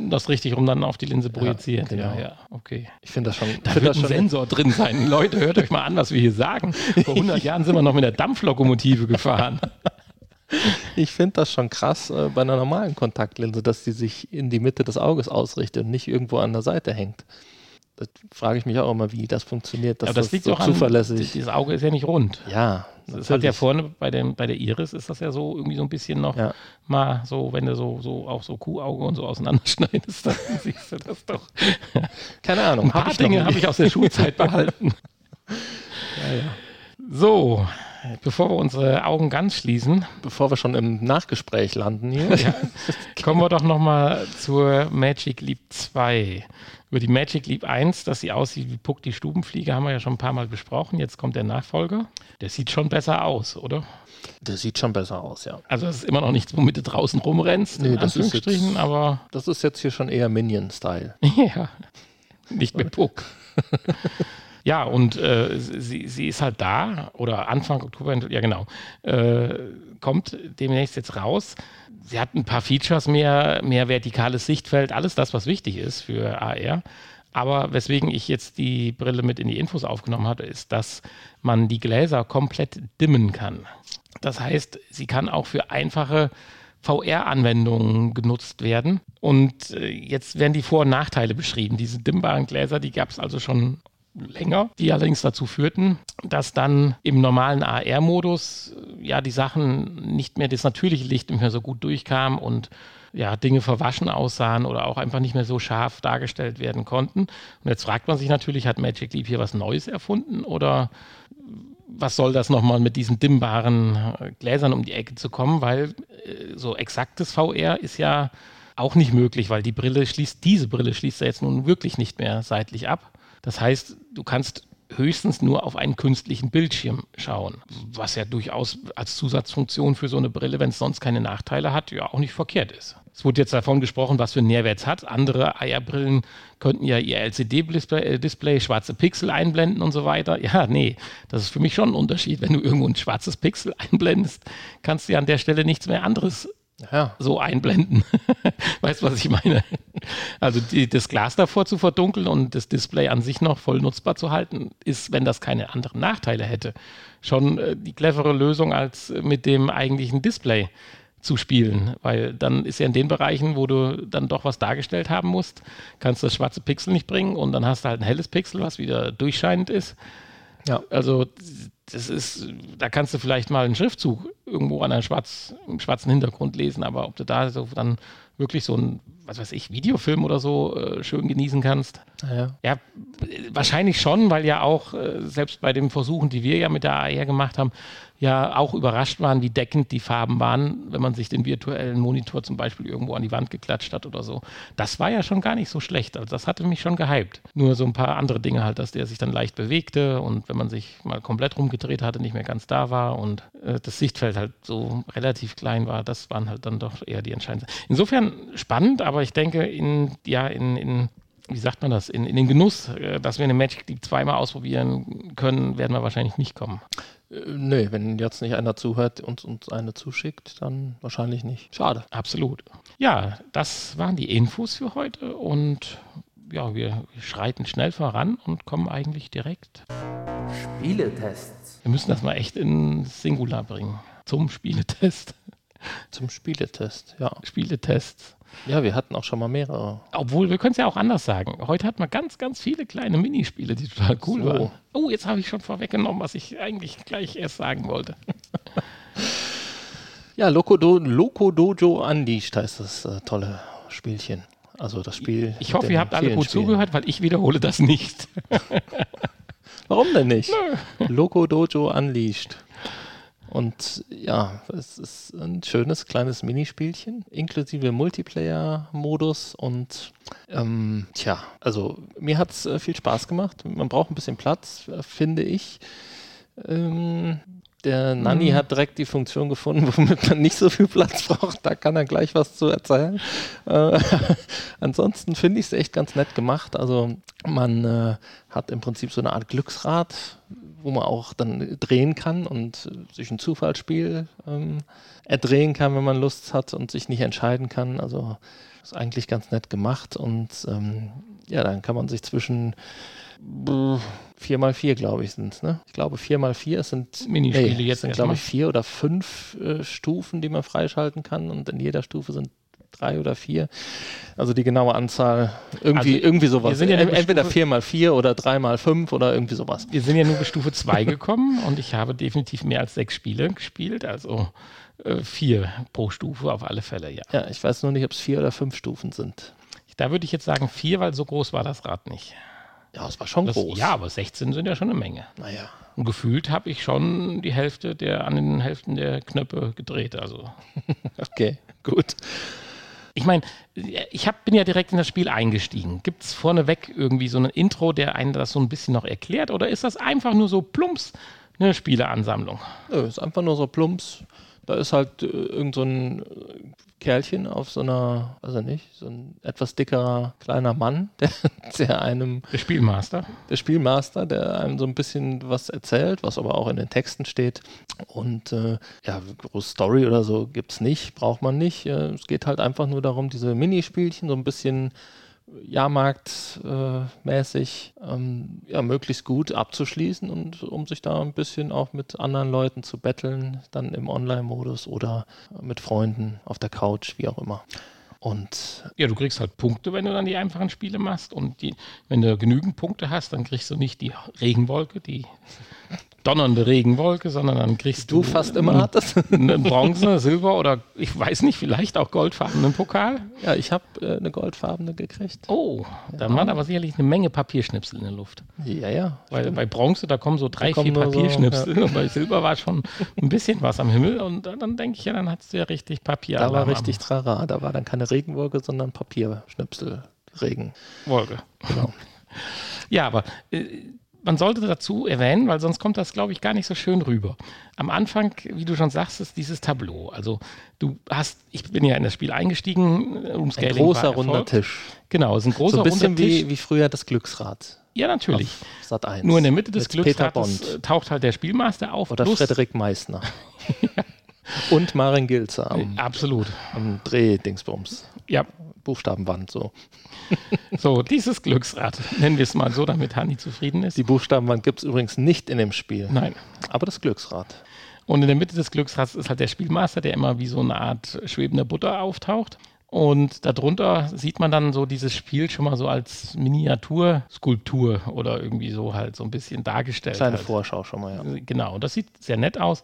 das richtig rum dann auf die Linse projiziert. Ja, genau. ja, ja. okay. Ich finde das schon. Da wird das ein Sensor drin sein. Leute, hört euch mal an, was wir hier sagen. Vor 100 Jahren sind wir noch mit der Dampflokomotive gefahren. Ich finde das schon krass äh, bei einer normalen Kontaktlinse, dass sie sich in die Mitte des Auges ausrichtet und nicht irgendwo an der Seite hängt. Das frage ich mich auch immer, wie das funktioniert. Dass das, das liegt so auch zuverlässig. An, dieses Auge ist ja nicht rund. Ja. Das hat ja vorne bei, dem, bei der Iris ist das ja so irgendwie so ein bisschen noch ja. mal so, wenn du so, so auch so Kuhauge und so auseinanderschneidest, dann siehst du das doch. Keine Ahnung. Ein paar hab Dinge habe ich aus der Schulzeit behalten. ja, ja. So, bevor wir unsere Augen ganz schließen. Bevor wir schon im Nachgespräch landen hier. ja, kommen wir doch nochmal zur Magic Leap 2. Über die Magic Leap 1, dass sie aussieht wie Puck die Stubenfliege, haben wir ja schon ein paar Mal besprochen. Jetzt kommt der Nachfolger. Der sieht schon besser aus, oder? Der sieht schon besser aus, ja. Also das ist immer noch nichts, womit du draußen rumrennst, nee, das ist jetzt, aber... Das ist jetzt hier schon eher Minion-Style. ja, nicht mehr Puck. Ja, und äh, sie, sie ist halt da oder Anfang Oktober, ja genau, äh, kommt demnächst jetzt raus. Sie hat ein paar Features mehr, mehr vertikales Sichtfeld, alles das, was wichtig ist für AR. Aber weswegen ich jetzt die Brille mit in die Infos aufgenommen hatte, ist, dass man die Gläser komplett dimmen kann. Das heißt, sie kann auch für einfache VR-Anwendungen genutzt werden. Und äh, jetzt werden die Vor- und Nachteile beschrieben. Diese dimmbaren Gläser, die gab es also schon länger, die allerdings dazu führten, dass dann im normalen AR-Modus äh, ja die Sachen nicht mehr, das natürliche Licht nicht mehr so gut durchkam und ja, Dinge verwaschen aussahen oder auch einfach nicht mehr so scharf dargestellt werden konnten. Und jetzt fragt man sich natürlich, hat Magic Leap hier was Neues erfunden oder was soll das nochmal mit diesen dimmbaren äh, Gläsern um die Ecke zu kommen, weil äh, so exaktes VR ist ja auch nicht möglich, weil die Brille schließt, diese Brille schließt ja jetzt nun wirklich nicht mehr seitlich ab. Das heißt, du kannst höchstens nur auf einen künstlichen Bildschirm schauen, was ja durchaus als Zusatzfunktion für so eine Brille, wenn es sonst keine Nachteile hat, ja auch nicht verkehrt ist. Es wurde jetzt davon gesprochen, was für einen Nährwert es hat. Andere Eierbrillen könnten ja ihr LCD-Display, äh, schwarze Pixel einblenden und so weiter. Ja, nee, das ist für mich schon ein Unterschied. Wenn du irgendwo ein schwarzes Pixel einblendest, kannst du ja an der Stelle nichts mehr anderes ja. so einblenden. weißt du, was ich meine? Also die, das Glas davor zu verdunkeln und das Display an sich noch voll nutzbar zu halten, ist, wenn das keine anderen Nachteile hätte, schon äh, die clevere Lösung als mit dem eigentlichen Display zu spielen, weil dann ist ja in den Bereichen, wo du dann doch was dargestellt haben musst, kannst du das schwarze Pixel nicht bringen und dann hast du halt ein helles Pixel, was wieder durchscheinend ist. Ja. Also das ist, da kannst du vielleicht mal einen Schriftzug irgendwo an einem, schwarz, einem schwarzen Hintergrund lesen, aber ob du da so dann wirklich so ein, was weiß ich, Videofilm oder so äh, schön genießen kannst. Ja. ja, wahrscheinlich schon, weil ja auch äh, selbst bei den Versuchen, die wir ja mit der AR gemacht haben, ja auch überrascht waren, wie deckend die Farben waren, wenn man sich den virtuellen Monitor zum Beispiel irgendwo an die Wand geklatscht hat oder so. Das war ja schon gar nicht so schlecht. Also das hatte mich schon gehypt. Nur so ein paar andere Dinge halt, dass der sich dann leicht bewegte und wenn man sich mal komplett rumgedreht hatte, nicht mehr ganz da war und äh, das Sichtfeld halt so relativ klein war, das waren halt dann doch eher die entscheidenden. Insofern spannend, aber ich denke, in, ja, in, in wie sagt man das, in, in den Genuss, äh, dass wir eine Magic League zweimal ausprobieren können, werden wir wahrscheinlich nicht kommen. Äh, nee, wenn jetzt nicht einer zuhört und uns eine zuschickt, dann wahrscheinlich nicht. Schade. Absolut. Ja, das waren die Infos für heute und ja, wir schreiten schnell voran und kommen eigentlich direkt. Spieletests. Wir müssen das mal echt in Singular bringen. Zum Spieletest. Zum Spieletest, ja. Spieletests. Ja, wir hatten auch schon mal mehrere. Obwohl, wir können es ja auch anders sagen. Heute hat man ganz, ganz viele kleine Minispiele, die total cool so. waren. Oh, jetzt habe ich schon vorweggenommen, was ich eigentlich gleich erst sagen wollte. ja, Loco, Do Loco Dojo Unleashed heißt das äh, tolle Spielchen. Also das Spiel. Ich hoffe, ihr habt alle gut Spielen. zugehört, weil ich wiederhole das nicht. Warum denn nicht? Nö. Loco Dojo Unleashed. Und ja, es ist ein schönes kleines Minispielchen, inklusive Multiplayer-Modus. Und ähm, tja, also mir hat es äh, viel Spaß gemacht. Man braucht ein bisschen Platz, äh, finde ich. Ähm, der Nanny mhm. hat direkt die Funktion gefunden, womit man nicht so viel Platz braucht. Da kann er gleich was zu erzählen. Äh, ansonsten finde ich es echt ganz nett gemacht. Also man äh, hat im Prinzip so eine Art Glücksrad, wo man auch dann drehen kann und sich ein Zufallsspiel ähm, erdrehen kann, wenn man Lust hat und sich nicht entscheiden kann. Also ist eigentlich ganz nett gemacht und ähm, ja, dann kann man sich zwischen 4x4, glaube ich, sind ne? Ich glaube, 4x4 sind Minispiele nee, jetzt sind, glaube ich, vier oder fünf äh, Stufen, die man freischalten kann und in jeder Stufe sind drei oder vier. Also die genaue Anzahl, irgendwie, also, irgendwie sowas. Ja Entweder 4x4 oder 3x5 oder irgendwie sowas. Wir sind ja nur bis Stufe 2 gekommen und ich habe definitiv mehr als sechs Spiele gespielt, also äh, vier pro Stufe auf alle Fälle, ja. Ja, ich weiß nur nicht, ob es vier oder fünf Stufen sind. Da würde ich jetzt sagen vier, weil so groß war das Rad nicht. Ja, es war schon das, groß. Ja, aber 16 sind ja schon eine Menge. Naja. Und gefühlt habe ich schon die Hälfte der, an den Hälften der Knöpfe gedreht. Also. okay, gut. Ich meine, ich hab, bin ja direkt in das Spiel eingestiegen. Gibt es vorneweg irgendwie so ein Intro, der einen das so ein bisschen noch erklärt? Oder ist das einfach nur so plumps eine Spieleansammlung? Nö, ist einfach nur so plumps. Da ist halt äh, irgend so ein Kerlchen auf so einer, also nicht, so ein etwas dickerer kleiner Mann, der, der einem. Der Spielmaster. Der Spielmaster, der einem so ein bisschen was erzählt, was aber auch in den Texten steht. Und äh, ja, große Story oder so gibt es nicht, braucht man nicht. Äh, es geht halt einfach nur darum, diese Minispielchen so ein bisschen Jahrmarktmäßig äh, ähm, ja, möglichst gut abzuschließen und um sich da ein bisschen auch mit anderen Leuten zu betteln, dann im Online-Modus oder mit Freunden auf der Couch, wie auch immer. Und Ja, du kriegst halt Punkte, wenn du dann die einfachen Spiele machst. Und die, wenn du genügend Punkte hast, dann kriegst du nicht die Regenwolke, die donnernde Regenwolke, sondern dann kriegst du du fast immer hattest. einen Bronze, Silber oder ich weiß nicht, vielleicht auch goldfarbenen Pokal. Ja, ich habe äh, eine goldfarbene gekriegt. Oh, dann waren aber sicherlich eine Menge Papierschnipsel in der Luft. Ja, ja. Weil bei Bronze, da kommen so drei, kommen vier nur so, Papierschnipsel und bei Silber war schon ein bisschen was am Himmel und dann, dann denke ich ja, dann hast du ja richtig Papier. Da war richtig Trara. Da war dann keine Regenwolke, sondern Papierschnipsel. Regen. Wolke. Genau. Ja, aber äh, man sollte dazu erwähnen, weil sonst kommt das, glaube ich, gar nicht so schön rüber. Am Anfang, wie du schon sagst, ist dieses Tableau. Also du hast, ich bin ja in das Spiel eingestiegen, äh, Ein Umscaling großer runder. Tisch. Genau, es ist ein großer So ein bisschen runder Tisch. wie, wie früher das Glücksrad. ja, natürlich. Sat 1. Nur in der Mitte des äh, taucht halt der Spielmaster auf. Oder Frederik Meissner. Und Maren Gilzer am, Absolut. am Drehdingsbums. Ja, Buchstabenwand, so. so, dieses Glücksrad, nennen wir es mal so, damit Hanni zufrieden ist. Die Buchstabenwand gibt es übrigens nicht in dem Spiel. Nein. Aber das Glücksrad. Und in der Mitte des Glücksrads ist halt der Spielmaster, der immer wie so eine Art schwebende Butter auftaucht. Und darunter sieht man dann so dieses Spiel schon mal so als Miniaturskulptur oder irgendwie so halt so ein bisschen dargestellt. Kleine halt. Vorschau schon mal, ja. Genau, das sieht sehr nett aus,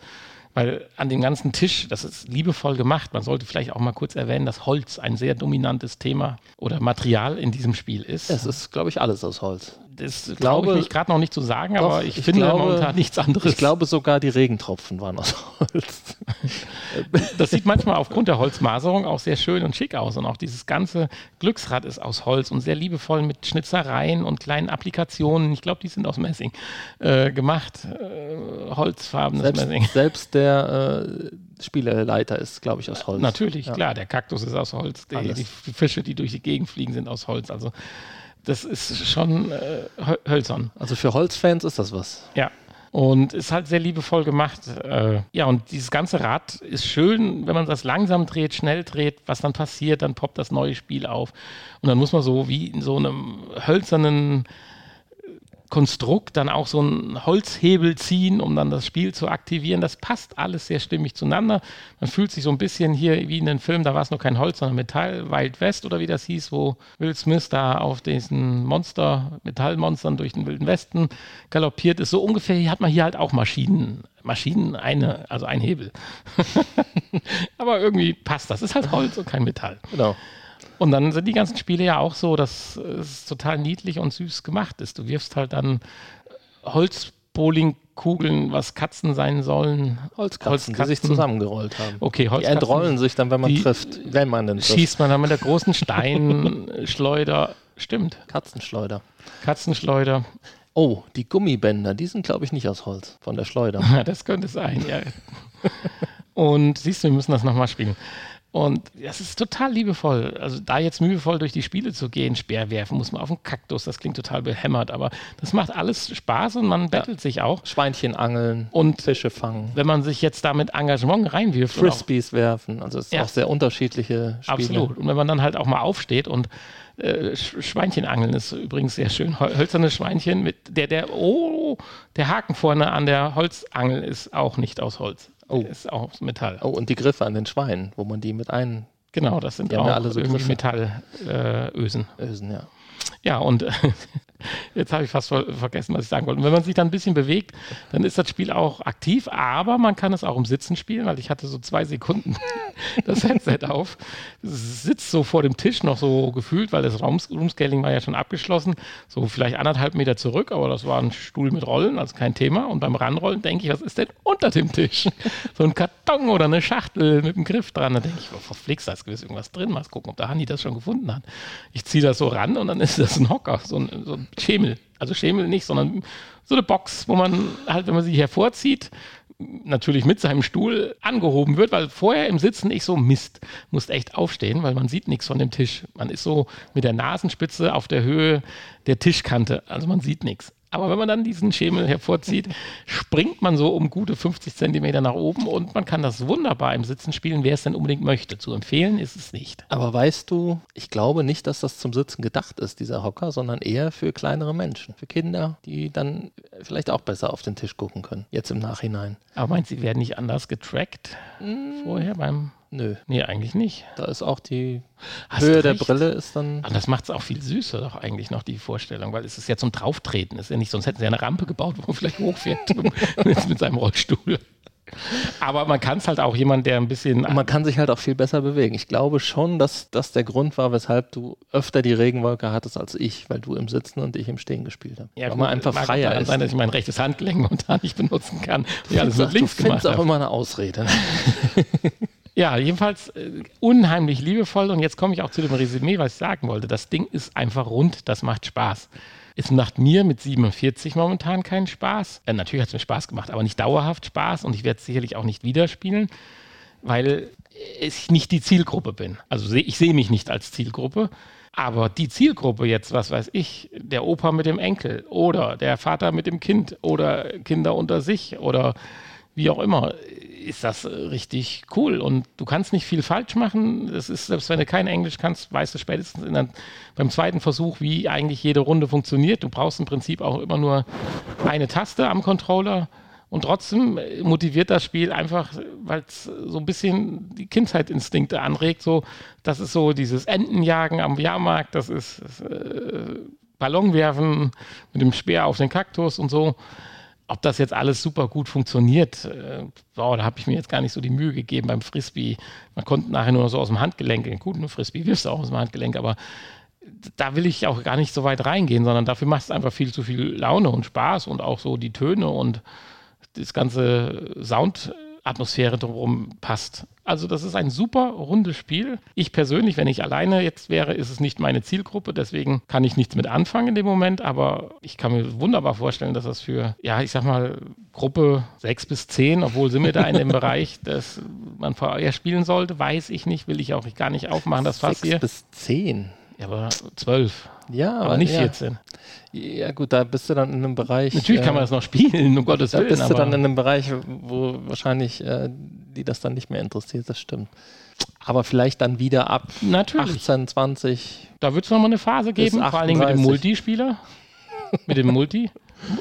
weil an dem ganzen Tisch, das ist liebevoll gemacht. Man sollte vielleicht auch mal kurz erwähnen, dass Holz ein sehr dominantes Thema oder Material in diesem Spiel ist. Es ist, glaube ich, alles aus Holz. Das glaube glaube- ich gerade noch nicht zu sagen, Doch, aber ich, ich finde glaube- momentan nichts anderes. Ich glaube sogar, die Regentropfen waren aus Holz. Das sieht manchmal aufgrund der Holzmaserung auch sehr schön und schick aus. Und auch dieses ganze Glücksrad ist aus Holz und sehr liebevoll mit Schnitzereien und kleinen Applikationen. Ich glaube, die sind aus Messing äh, gemacht. Äh, holzfarbenes Messing. Selbst, selbst der äh, Spieleleiter ist, glaube ich, aus Holz. Natürlich, Ja. klar. Der Kaktus ist aus Holz. Die, die Fische, die durch die Gegend fliegen, sind aus Holz. Also das ist schon äh, hö- hölzern. Also für Holzfans ist das was. Ja. Und ist halt sehr liebevoll gemacht. Äh, ja, und dieses ganze Rad ist schön, wenn man das langsam dreht, schnell dreht, was dann passiert, dann poppt das neue Spiel auf. Und dann muss man so wie in so einem hölzernen Konstrukt dann auch so einen Holzhebel ziehen, um dann das Spiel zu aktivieren. Das passt alles sehr stimmig zueinander. Man fühlt sich so ein bisschen hier wie in den Film, da war es noch kein Holz, sondern Metall, Wild West oder wie das hieß, wo Will Smith da auf diesen Monster, Metallmonstern durch den Wilden Westen galoppiert ist. So ungefähr hat man hier halt auch Maschinen. Maschinen, eine, also ein Hebel. Aber irgendwie passt das. Ist halt Holz und kein Metall. Genau. Und dann sind die ganzen Spiele ja auch so, dass es total niedlich und süß gemacht ist. Du wirfst halt dann Holzbowlingkugeln, was Katzen sein sollen. Holzkatzen, die sich Holzkatzen. zusammengerollt haben. Okay, Die Holzkatzen. entrollen sich dann, wenn man Die trifft. Wenn man denn trifft. Schießt man dann mit der großen Steinschleuder. Stimmt, Katzenschleuder. Katzenschleuder. Oh, die Gummibänder, die sind, glaube ich, nicht aus Holz, von der Schleuder. Ja, das könnte sein, ja. Und siehst du, wir müssen das nochmal spielen. Und das ist total liebevoll. Also da jetzt mühevoll durch die Spiele zu gehen, Speer werfen, muss man auf den Kaktus, das klingt total behämmert, aber das macht alles Spaß und man bettelt sich auch. Schweinchen angeln Und Fische fangen. wenn man sich jetzt da mit Engagement reinwirft, Frisbees werfen. Also es ist Ja. auch sehr unterschiedliche Spiele. absolut. Und wenn man dann halt auch mal aufsteht und äh, Sch- Schweinchen angeln ist übrigens sehr schön. Hölzerne Schweinchen mit der, der, oh, der Haken vorne an der Holzangel ist auch nicht aus Holz. Oh. Ist auch aus Metall. Oh, und die Griffe an den Schweinen, wo man die mit einösen, Genau, das sind Die auch ja alle so irgendwie Griffe. Metallösen. ja. Ja, und jetzt habe ich fast ver vergessen, was ich sagen wollte. Und wenn man sich dann ein bisschen bewegt, dann ist das Spiel auch aktiv, aber man kann es auch im Sitzen spielen, weil ich hatte so zwei Sekunden das Headset auf, sitzt so vor dem Tisch noch so gefühlt, weil das Roomscaling war ja schon abgeschlossen, so vielleicht anderthalb Meter zurück, aber das war ein Stuhl mit Rollen, also kein Thema. Und beim Ranrollen denke ich, was ist denn unter dem Tisch? So ein Karton oder eine Schachtel mit einem Griff dran. Da denke ich, oh, verflixt, da ist gewiss irgendwas drin. Mal gucken, ob der Hanni das schon gefunden hat. Ich ziehe das so ran und dann ist das ein Hocker, so ein, so ein Schemel. Also Schemel nicht, sondern so eine Box, wo man halt, wenn man sie hervorzieht, natürlich mit seinem Stuhl angehoben wird, weil vorher im Sitzen ich so Mist, muss echt aufstehen, weil man sieht nichts von dem Tisch. Man ist so mit der Nasenspitze auf der Höhe der Tischkante, also man sieht nichts. Aber wenn man dann diesen Schemel hervorzieht, springt man so um gute 50 Zentimeter nach oben und man kann das wunderbar im Sitzen spielen, wer es denn unbedingt möchte. Zu empfehlen ist es nicht. Aber weißt du, ich glaube nicht, dass das zum Sitzen gedacht ist, dieser Hocker, sondern eher für kleinere Menschen, für Kinder, die dann vielleicht auch besser auf den Tisch gucken können, jetzt im Nachhinein. Aber meint sie werden nicht anders getrackt vorher beim Nö, Nee, eigentlich nicht. da ist auch die Hast Höhe der. Brille ist dann. Und das macht es auch viel süßer doch eigentlich noch, die Vorstellung, weil es ist ja zum Drauftreten. Ist ja nicht, sonst hätten sie ja eine Rampe gebaut, wo man vielleicht hochfährt mit, mit seinem Rollstuhl. Aber man kann es halt auch jemand, der ein bisschen. Und man kann sich halt auch viel besser bewegen. Ich glaube schon, dass das der Grund war, weshalb du öfter die Regenwolke hattest als ich, weil du im Sitzen und ich im Stehen gespielt habe. ja, weil man einfach auch freier ist. sein, dass ich mein rechtes Handgelenk momentan nicht benutzen kann. Ich alles du mit links du gemacht findest auch habe. immer eine Ausrede. Ja, jedenfalls äh, unheimlich liebevoll. Und jetzt komme ich auch zu dem Resümee, was ich sagen wollte. Das Ding ist einfach rund, das macht Spaß. Es macht mir mit 47 momentan keinen Spaß. Äh, natürlich hat es mir Spaß gemacht, aber nicht dauerhaft Spaß. Und ich werde es sicherlich auch nicht wieder spielen, weil ich nicht die Zielgruppe bin. Also ich sehe mich nicht als Zielgruppe. Aber die Zielgruppe jetzt, was weiß ich, der Opa mit dem Enkel oder der Vater mit dem Kind oder Kinder unter sich oder wie auch immer, ist das äh, richtig cool. Und du kannst nicht viel falsch machen. Das ist, selbst wenn du kein Englisch kannst, weißt du spätestens der, beim zweiten Versuch, wie eigentlich jede Runde funktioniert. Du brauchst im Prinzip auch immer nur eine Taste am Controller. Und trotzdem äh, motiviert das Spiel einfach, weil es so ein bisschen die Kindheitsinstinkte anregt. So, das ist so dieses Entenjagen am Jahrmarkt, das ist äh, Ballonwerfen mit dem Speer auf den Kaktus und so. Ob das jetzt alles super gut funktioniert, äh, boah, da habe ich mir jetzt gar nicht so die Mühe gegeben beim Frisbee. Man konnte nachher nur so aus dem Handgelenk, gut, ein Frisbee wirfst du auch aus dem Handgelenk, aber da will ich auch gar nicht so weit reingehen, sondern dafür macht es einfach viel zu viel Laune und Spaß und auch so die Töne und das ganze Soundatmosphäre drumherum passt. Also das ist ein super rundes Spiel. Ich persönlich, wenn ich alleine jetzt wäre, ist es nicht meine Zielgruppe, deswegen kann ich nichts mit anfangen in dem Moment, aber ich kann mir wunderbar vorstellen, dass das für, ja, ich sag mal, Gruppe 6 bis 10, obwohl sind wir da in dem Bereich, dass man VR spielen sollte, weiß ich nicht, will ich auch gar nicht aufmachen, das Fass Sechs hier. bis zehn. Ja, aber 12, Ja, aber nicht ja. 14. Ja, gut, da bist du dann in einem Bereich. Natürlich kann äh, man das noch spielen, um Gottes Da Willen. bist du aber dann in einem Bereich, wo wahrscheinlich äh, die das dann nicht mehr interessiert, das stimmt. Aber vielleicht dann wieder ab Natürlich. 18, 20. Da wird es nochmal eine Phase geben, vor allen Dingen mit dem 38. Multispieler. mit dem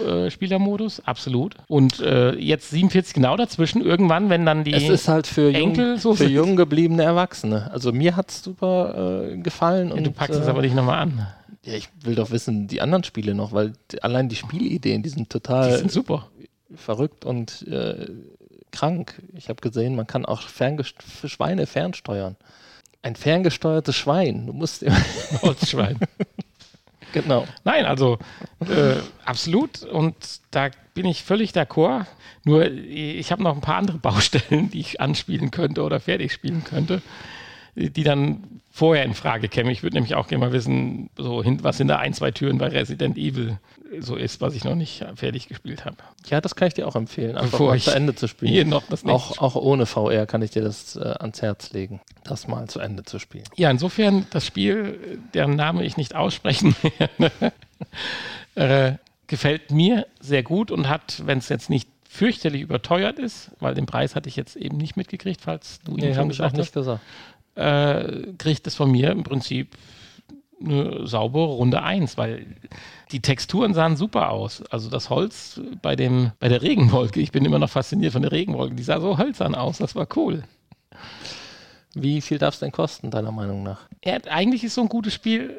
Multispielermodus, absolut. Und äh, jetzt 47 genau dazwischen, irgendwann, wenn dann die. Es ist halt für, Enkel jung, so für sind. jung gebliebene Erwachsene. Also mir hat es super äh, gefallen. Ja, und, du packst äh, es aber nicht nochmal an. Ja, ich will doch wissen, die anderen Spiele noch, weil die, allein die Spielideen, die sind Die total sind super. verrückt und äh, krank. Ich habe gesehen, man kann auch ferngest- Schweine fernsteuern. Ein ferngesteuertes Schwein. Du musst immer. Holzschwein. genau. Nein, also äh, absolut. Und da bin ich völlig d'accord. Nur ich habe noch ein paar andere Baustellen, die ich anspielen könnte oder fertig spielen könnte, die dann vorher in Frage kämen. Ich würde nämlich auch gerne mal wissen, so was hinter ein, zwei Türen bei Resident Evil so ist, was ich noch nicht fertig gespielt habe. Ja, das kann ich dir auch empfehlen, einfach Bevor mal zu Ende zu spielen. Hier noch das. Auch, auch ohne VR kann ich dir das äh, ans Herz legen, das mal zu Ende zu spielen. Ja, insofern das Spiel, deren Name ich nicht aussprechen werde, äh, gefällt mir sehr gut und hat, wenn es jetzt nicht fürchterlich überteuert ist, weil den Preis hatte ich jetzt eben nicht mitgekriegt, falls du ihn Nee, schon gesagt nicht hast, gesagt. Äh, kriegt es von mir im Prinzip eine saubere Runde 1, weil die Texturen sahen super aus. Also das Holz bei, dem, bei der Regenwolke, ich bin immer noch fasziniert von der Regenwolke, die sah so hölzern aus, das war cool. Wie viel darf es denn kosten, deiner Meinung nach? Ja, eigentlich ist so ein gutes Spiel,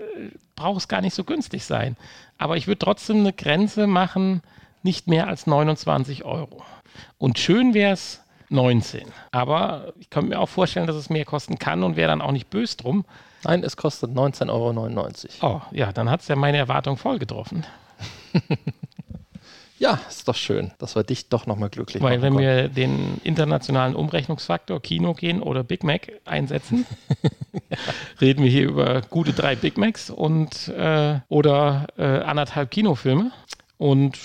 braucht es gar nicht so günstig sein. Aber ich würde trotzdem eine Grenze machen, nicht mehr als 29 Euro. Und schön wäre es 19. Aber ich könnte mir auch vorstellen, dass es mehr kosten kann und wäre dann auch nicht böse drum. Nein, es kostet 19,99 Euro. Oh, ja, dann hat es ja meine Erwartung voll getroffen. Ja, ist doch schön, dass wir dich doch nochmal glücklich Weil machen wenn konnten. wir den internationalen Umrechnungsfaktor Kino gehen oder Big Mac einsetzen, reden wir hier über gute drei Big Macs und äh, oder äh, anderthalb Kinofilme. Und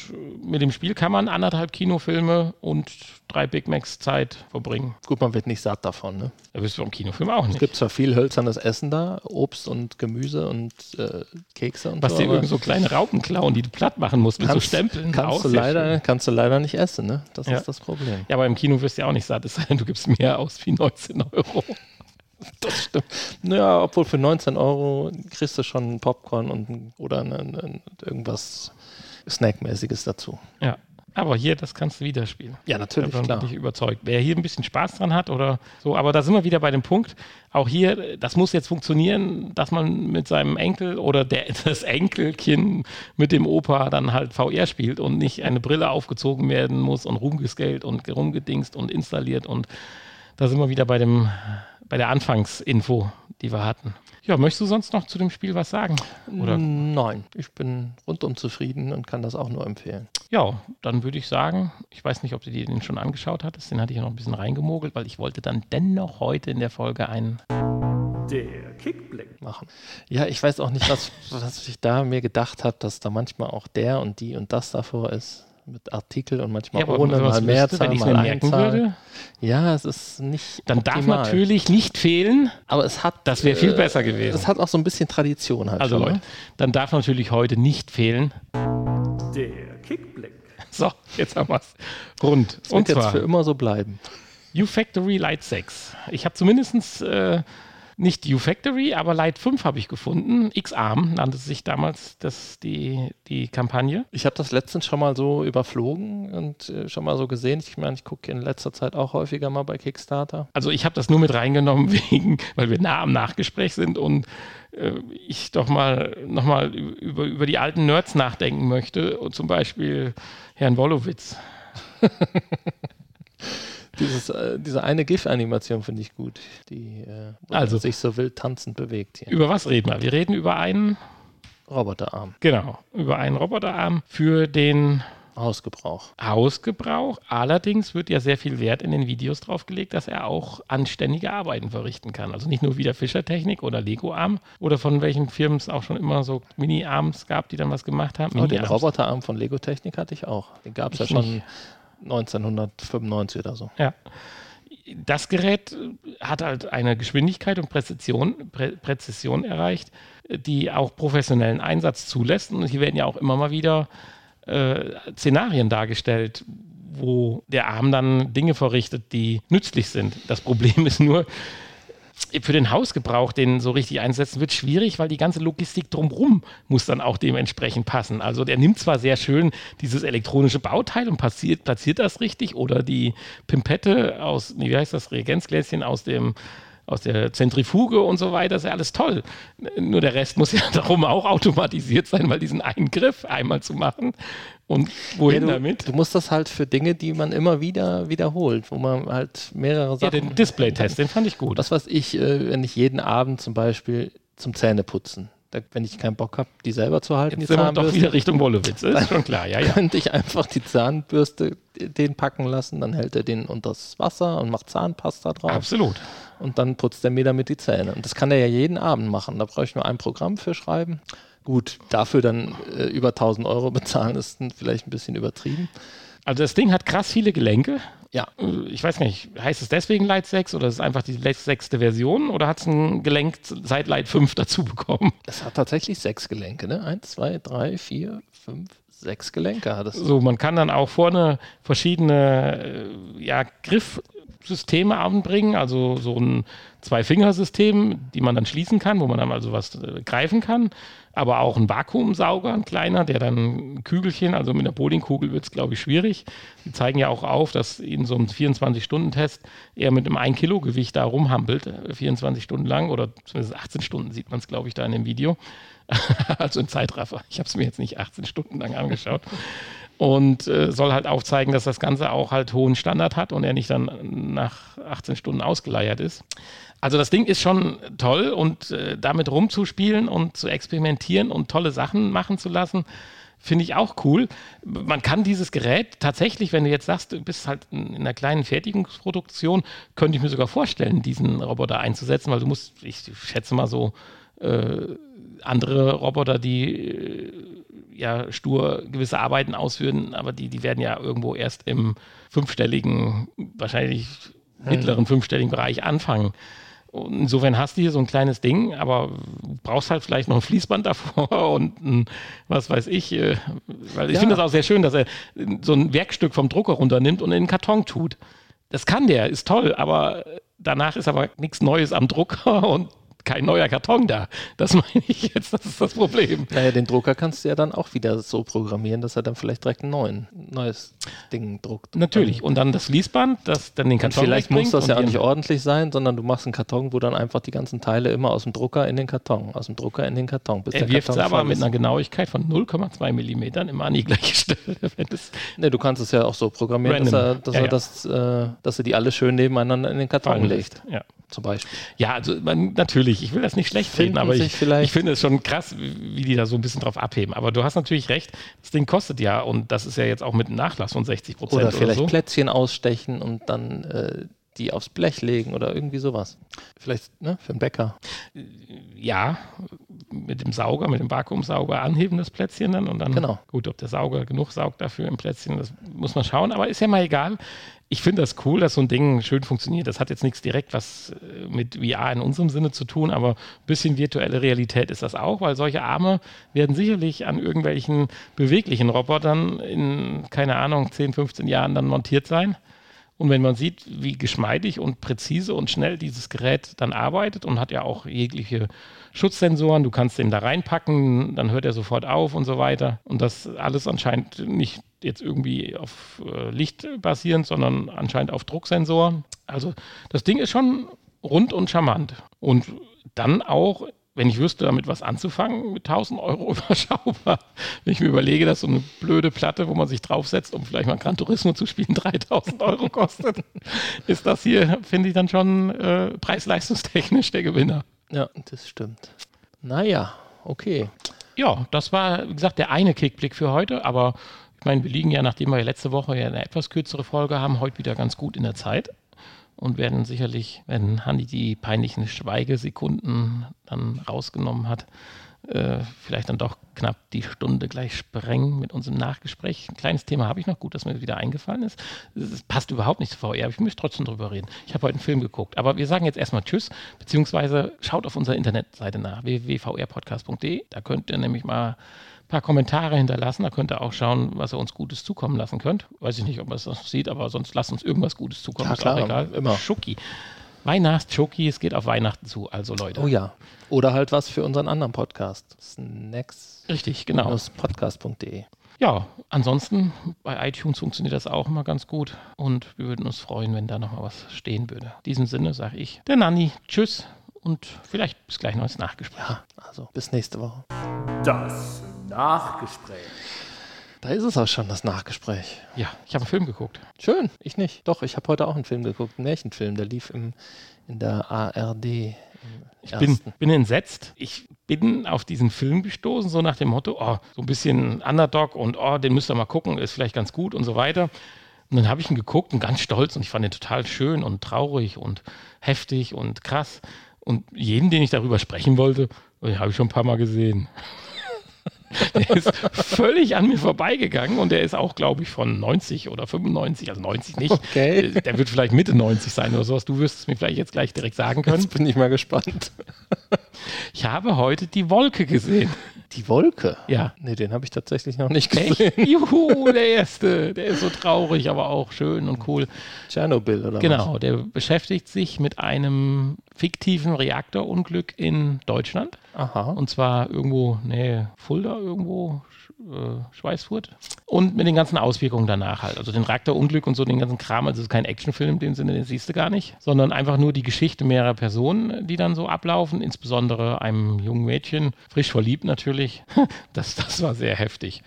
mit dem Spiel kann man anderthalb Kinofilme und drei Big Macs Zeit verbringen. Gut, man wird nicht satt davon. Ne? Da wirst du beim Kinofilm auch Es nicht. gibt zwar viel hölzernes Essen da, Obst und Gemüse und äh, Kekse und Was so. dir aber irgend so kleine Raupen klauen, die du platt machen musst mit so Stempeln. Kannst, du leider, schön. kannst du leider nicht essen, ne? Das Ja. ist das Problem. Ja, aber im Kino wirst du ja auch nicht satt, es sei denn, du gibst mehr aus wie 19 Euro. Das stimmt. Naja, obwohl für 19 Euro kriegst du schon Popcorn und oder ein, ein, irgendwas Snackmäßiges dazu. Ja. Aber hier, das kannst du wieder spielen. Ja, natürlich, Da bin klar. ich überzeugt. Wer hier ein bisschen Spaß dran hat oder so, aber da sind wir wieder bei dem Punkt, auch hier, das muss jetzt funktionieren, dass man mit seinem Enkel oder der, das Enkelkind mit dem Opa dann halt VR spielt und nicht eine Brille aufgezogen werden muss und rumgescaled und rumgedingst und installiert und da sind wir wieder bei dem, bei der Anfangsinfo, die wir hatten. Ja, möchtest du sonst noch zu dem Spiel was sagen? Oder Nein, ich bin rundum zufrieden und kann das auch nur empfehlen. Ja, dann würde ich sagen, ich weiß nicht, ob du dir den schon angeschaut hattest, den hatte ich ja noch ein bisschen reingemogelt, weil ich wollte dann dennoch heute in der Folge einen. Der Kickblick. machen. Ja, ich weiß auch nicht, was, was ich da mir gedacht habe, dass da manchmal auch der und die und das davor ist. Mit Artikel und manchmal aber ohne, was mal Mehrzahl, wenn ich es mal mir merken Einzahl. würde, Ja, es ist nicht dann darf optimal. natürlich nicht fehlen, Aber es hat... das wäre viel äh, besser gewesen. Es hat auch so ein bisschen Tradition halt Also schon, Leute, ne? dann darf natürlich heute nicht fehlen. Der Kickblick. So, jetzt haben wir es rund. Und wird jetzt zwar für immer so bleiben. U-Factory Light 6. Ich habe zumindest äh, nicht U-Factory, aber Light 5 habe ich gefunden. X-Arm nannte sich damals das, die, die Kampagne. Ich habe das letztens schon mal so überflogen und äh, schon mal so gesehen. Ich meine, ich gucke in letzter Zeit auch häufiger mal bei Kickstarter. Also ich habe das nur mit reingenommen, wegen, weil wir nah am Nachgespräch sind und äh, ich doch mal nochmal über, über die alten Nerds nachdenken möchte. Und zum Beispiel Herrn Wolowitz. Dieses, äh, diese eine GIF-Animation finde ich gut, die äh, Also. sich so wild tanzend bewegt hier. Über was reden wir? Wir reden über einen, Roboterarm, genau, über einen Roboterarm für den Hausgebrauch. Hausgebrauch. Allerdings wird ja sehr viel Wert in den Videos drauf gelegt, dass er auch anständige Arbeiten verrichten kann. Also nicht nur wieder Fischertechnik oder Lego-Arm oder von welchen Firmen es auch schon immer so Mini-Arms gab, die dann was gemacht haben. Oh, den. Roboterarm von Lego Technik hatte ich auch. Den gab es ja schon nicht. 1995 oder so. Ja. Das Gerät hat halt eine Geschwindigkeit und Präzision, Prä Präzision erreicht, die auch professionellen Einsatz zulässt. Und hier werden ja auch immer mal wieder äh, Szenarien dargestellt, wo der Arm dann Dinge verrichtet, die nützlich sind. Das Problem ist nur, für den Hausgebrauch den so richtig einsetzen, wird schwierig, weil die ganze Logistik drumherum muss dann auch dementsprechend passen. Also der nimmt zwar sehr schön dieses elektronische Bauteil und platziert, platziert das richtig oder die Pimpette aus, wie heißt das, Reagenzgläschen aus dem aus der Zentrifuge und so weiter, ist ja alles toll. Nur der Rest muss ja darum auch automatisiert sein, weil diesen Eingriff einmal zu machen und wohin Ja, du, damit? du musst das halt für Dinge, die man immer wieder wiederholt, wo man halt mehrere Ja, Sachen. den Display-Test, den fand ich gut. Was weiß ich, äh, wenn ich jeden Abend zum Beispiel zum Zähneputzen, wenn ich keinen Bock habe, die selber zu halten, Jetzt die sind wir doch wieder Richtung Wollewitz, ist schon klar, ja, ja. könnte ich einfach die Zahnbürste den packen lassen, dann hält er den unters Wasser und macht Zahnpasta drauf Absolut. und dann putzt er mir damit die Zähne. Und das kann er ja jeden Abend machen. Da brauche ich nur ein Programm für schreiben. Gut, dafür dann äh, über 1000 Euro bezahlen ist vielleicht ein bisschen übertrieben. Also das Ding hat krass viele Gelenke. Ja, Ich weiß nicht, heißt es deswegen Light 6 oder ist es einfach die sechste Version oder hat es ein Gelenk seit Light 5 dazu bekommen? es hat tatsächlich sechs Gelenke, ne? Eins, zwei, drei, vier, fünf, sechs Gelenke hat es. So, man kann dann auch vorne verschiedene äh, ja, Griffsysteme anbringen, also so ein Zwei-Finger-System, die man dann schließen kann, wo man dann also was äh, greifen kann, aber auch ein Vakuumsauger, ein kleiner, der dann ein Kügelchen, also mit einer Bowlingkugel wird es, glaube ich, schwierig. Die zeigen ja auch auf, dass in so einem 24-Stunden-Test er mit einem 1-Kilo-Gewicht da rumhampelt, äh, 24 Stunden lang oder zumindest 18 Stunden sieht man es, glaube ich, da in dem Video. also ein Zeitraffer. Ich habe es mir jetzt nicht 18 Stunden lang angeschaut. Und äh, soll halt aufzeigen, dass das Ganze auch halt hohen Standard hat und er nicht dann nach 18 Stunden ausgeleiert ist. Also das Ding ist schon toll und äh, damit rumzuspielen und zu experimentieren und tolle Sachen machen zu lassen, finde ich auch cool. Man kann dieses Gerät tatsächlich, wenn du jetzt sagst, du bist halt in in einer kleinen Fertigungsproduktion, könnte ich mir sogar vorstellen, diesen Roboter einzusetzen, weil du musst, ich schätze mal so, äh, andere Roboter, die äh, ja stur gewisse Arbeiten ausführen, aber die, die werden ja irgendwo erst im fünfstelligen, wahrscheinlich mittleren fünfstelligen Bereich anfangen. Insofern hast du hier so ein kleines Ding, aber brauchst halt vielleicht noch ein Fließband davor und ein, was weiß ich, äh, weil ich Ja. finde das auch sehr schön, dass er so ein Werkstück vom Drucker runternimmt und in den Karton tut. Das kann der, ist toll, aber danach ist aber nichts Neues am Drucker und kein neuer Karton da. Das meine ich jetzt, das ist das Problem. Naja, den Drucker kannst du ja dann auch wieder so programmieren, dass er dann vielleicht direkt ein neuen, neues Ding druckt. Natürlich. Und dann das Fließband, das dann den Karton Und vielleicht muss das ja auch nicht ordentlich sein, sondern du machst einen Karton, wo dann einfach die ganzen Teile immer aus dem Drucker in den Karton, aus dem Drucker in den Karton. Bis Er wirft es aber mit einer Genauigkeit von 0,2 Millimetern immer an die gleiche Stelle. Nee, du kannst es ja auch so programmieren, dass, Random. er, dass, Ja, er ja. Das, äh, dass er die alle schön nebeneinander in den Karton fallen legt. Ja. Zum Beispiel. Ja, also man, natürlich, ich will das nicht schlecht Finden reden, aber ich, ich finde es schon krass, wie die da so ein bisschen drauf abheben. Aber du hast natürlich recht, das Ding kostet ja, und das ist ja jetzt auch mit einem Nachlass von 60 Prozent Oder oder, vielleicht so. Plätzchen ausstechen und dann äh, die aufs Blech legen oder irgendwie sowas. Vielleicht ne, für einen Bäcker. Ja, mit dem Sauger, mit dem Vakuumsauger anheben das Plätzchen dann und dann, Genau. gut, ob der Sauger genug saugt dafür im Plätzchen, das muss man schauen, aber ist ja mal egal. Ich finde das cool, dass so ein Ding schön funktioniert. Das hat jetzt nichts direkt was äh, mit VR in unserem Sinne zu tun, aber ein bisschen virtuelle Realität ist das auch, weil solche Arme werden sicherlich an irgendwelchen beweglichen Robotern in, keine Ahnung, 10, 15 Jahren dann montiert sein. Und wenn man sieht, wie geschmeidig und präzise und schnell dieses Gerät dann arbeitet und hat ja auch jegliche Schutzsensoren, du kannst den da reinpacken, dann hört er sofort auf und so weiter. Und das alles anscheinend nicht jetzt irgendwie auf äh, Licht basierend, sondern anscheinend auf Drucksensoren. Also das Ding ist schon rund und charmant. Und dann auch, wenn ich wüsste, damit was anzufangen, mit 1000 Euro überschaubar. Wenn ich mir überlege, dass so eine blöde Platte, wo man sich draufsetzt, um vielleicht mal Gran Turismo zu spielen, 3000 Euro kostet, ist das hier, finde ich, dann schon äh, preis-leistungstechnisch der Gewinner. Ja, das stimmt. Naja, okay. Ja, das war, wie gesagt, der eine Kickblick für heute, aber ich meine, wir liegen ja, nachdem wir ja letzte Woche ja eine etwas kürzere Folge haben, heute wieder ganz gut in der Zeit und werden sicherlich, wenn Hanni die peinlichen Schweigesekunden dann rausgenommen hat, äh, vielleicht dann doch knapp die Stunde gleich sprengen mit unserem Nachgespräch. Ein kleines Thema habe ich noch, gut, dass mir wieder eingefallen ist. Es passt überhaupt nicht zu VR, aber ich möchte trotzdem drüber reden. Ich habe heute einen Film geguckt, aber wir sagen jetzt erstmal Tschüss, beziehungsweise schaut auf unserer Internetseite nach, www.vrpodcast.de. Da könnt ihr nämlich mal paar Kommentare hinterlassen. Da könnt ihr auch schauen, was ihr uns Gutes zukommen lassen könnt. Weiß ich nicht, ob man es sieht, aber sonst lasst uns irgendwas Gutes zukommen. Ja, ist klar, auch egal. immer. Schoki. Weihnachts-Schoki, es geht auf Weihnachten zu, also Leute. Oh ja. Oder halt was für unseren anderen Podcast. Snacks. Richtig, genau. Podcast.de. Ja, ansonsten bei iTunes funktioniert das auch immer ganz gut und wir würden uns freuen, wenn da nochmal was stehen würde. In diesem Sinne sage ich der Nanni, tschüss und vielleicht bis gleich neues Nachgespräch. Ja, also bis nächste Woche. Das Nachgespräch. Da ist es auch schon, das Nachgespräch. Ja, ich habe einen Film geguckt. Schön, ich nicht. Doch, ich habe heute auch einen Film geguckt, einen Märchenfilm, der lief im, in der ARD. Ich bin, bin entsetzt. Ich bin auf diesen Film gestoßen, so nach dem Motto, oh, so ein bisschen Underdog und oh, den müsst ihr mal gucken, ist vielleicht ganz gut und so weiter. Und dann habe ich ihn geguckt und ganz stolz und ich fand ihn total schön und traurig und heftig und krass. Und jeden, den ich darüber sprechen wollte, habe ich schon ein paar Mal gesehen. Der ist völlig an mir vorbeigegangen und der ist auch, glaube ich, von 90 oder 95, also 90 nicht. Okay. Der wird vielleicht Mitte 90 sein oder sowas. Du wirst es mir vielleicht jetzt gleich direkt sagen können. Jetzt bin ich mal gespannt. Ich habe heute die Wolke gesehen. Die Wolke? Ja. Nee, den habe ich tatsächlich noch nicht gesehen. Echt? Juhu, der erste. Der ist so traurig, aber auch schön und cool. Tschernobyl oder was? Genau, der beschäftigt sich mit einem fiktiven Reaktorunglück in Deutschland. Aha. Und zwar irgendwo, nee, Fulda, irgendwo, äh, Schweißfurt. Und mit den ganzen Auswirkungen danach halt. Also den Reaktorunglück und so den ganzen Kram. Also es ist kein Actionfilm in dem Sinne, den siehst du gar nicht. Sondern einfach nur die Geschichte mehrerer Personen, die dann so ablaufen. Insbesondere einem jungen Mädchen, frisch verliebt natürlich. Das, das war sehr heftig.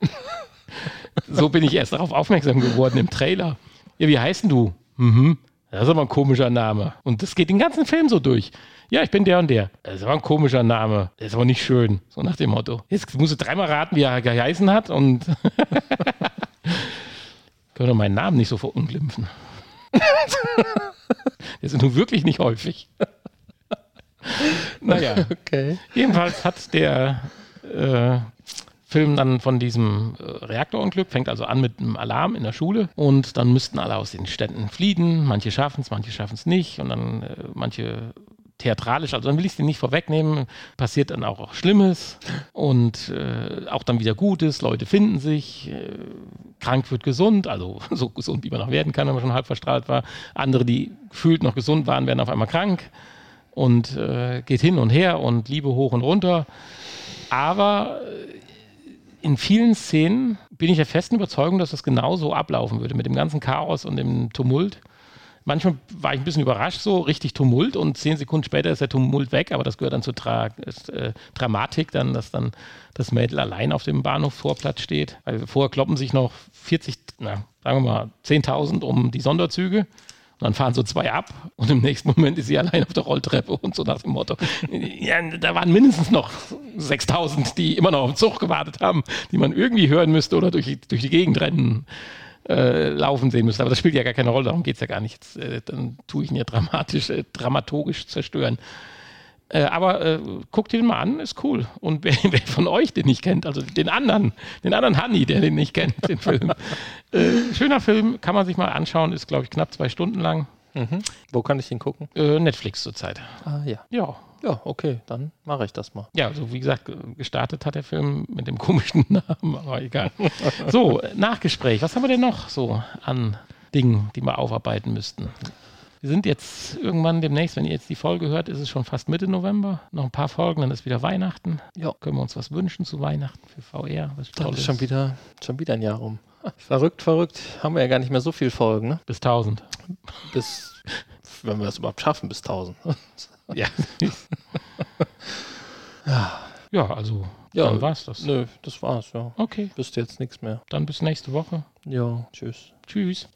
so bin ich erst darauf aufmerksam geworden im Trailer. Ja, wie heißt denn du? Mhm. Das ist aber ein komischer Name. Und das geht den ganzen Film so durch. Ja, ich bin der und der. Das ist aber ein komischer Name. Der ist aber nicht schön. So nach dem Motto. Jetzt musst du dreimal raten, wie er geheißen hat und können wir meinen Namen nicht so verunglimpfen. Der ist nun wirklich nicht häufig. naja. Okay. Jedenfalls hat der äh, Film dann von diesem äh, Reaktorunglück, fängt also an mit einem Alarm in der Schule und dann müssten alle aus den Städten fliehen. Manche schaffen es, manche schaffen es nicht und dann äh, manche theatralisch, also dann will ich es dir nicht vorwegnehmen, passiert dann auch Schlimmes und äh, auch dann wieder Gutes, Leute finden sich, äh, krank wird gesund, also so gesund, wie man noch werden kann, wenn man schon halb verstrahlt war. Andere, die gefühlt noch gesund waren, werden auf einmal krank und äh, geht hin und her und Liebe hoch und runter. Aber äh, in vielen Szenen bin ich der festen Überzeugung, dass das genauso ablaufen würde, mit dem ganzen Chaos und dem Tumult. Manchmal war ich ein bisschen überrascht, so richtig Tumult und zehn Sekunden später ist der Tumult weg, aber das gehört dann zur Tra ist, äh, Dramatik, dann, dass dann das Mädel allein auf dem Bahnhofsvorplatz steht. Also vorher kloppen sich noch 40, na, sagen wir mal 10.000 um die Sonderzüge. Und dann fahren so zwei ab und im nächsten Moment ist sie allein auf der Rolltreppe und so nach dem Motto. Ja, da waren mindestens noch 6000, die immer noch auf den Zug gewartet haben, die man irgendwie hören müsste oder durch, durch die Gegend rennen äh, laufen sehen müssen. Aber das spielt ja gar keine Rolle, darum geht es ja gar nicht. Jetzt, äh, dann tue ich ihn ja dramatisch, äh, dramaturgisch zerstören. Äh, aber äh, guckt ihn mal an, ist cool. Und wer, wer, von euch den nicht kennt, also den anderen, den anderen Hanni, der den nicht kennt, den Film. Äh, schöner Film, kann man sich mal anschauen, ist glaube ich knapp zwei Stunden lang. Mhm. Wo kann ich den gucken? Äh, Netflix zurzeit. Ah ja. Ja. Ja, okay, dann mache ich das mal. Ja, also wie gesagt, gestartet hat der Film mit dem komischen Namen, aber egal. So, Nachgespräch. Was haben wir denn noch so an Dingen, die wir aufarbeiten müssten? Wir sind jetzt irgendwann demnächst, wenn ihr jetzt die Folge hört, ist es schon fast Mitte November. Noch ein paar Folgen, dann ist wieder Weihnachten. Ja, können wir uns was wünschen zu Weihnachten für VR? Was dann ist schon wieder, schon wieder ein Jahr rum. Verrückt, verrückt. Haben wir ja gar nicht mehr so viele Folgen, ne? Bis 1000. Bis, wenn wir es überhaupt schaffen, bis 1000. Ja. ja. Ja, also ja, dann war's das. Nö, das war's, ja. Okay. Bist jetzt nichts mehr. Dann bis nächste Woche. Ja, tschüss. Tschüss.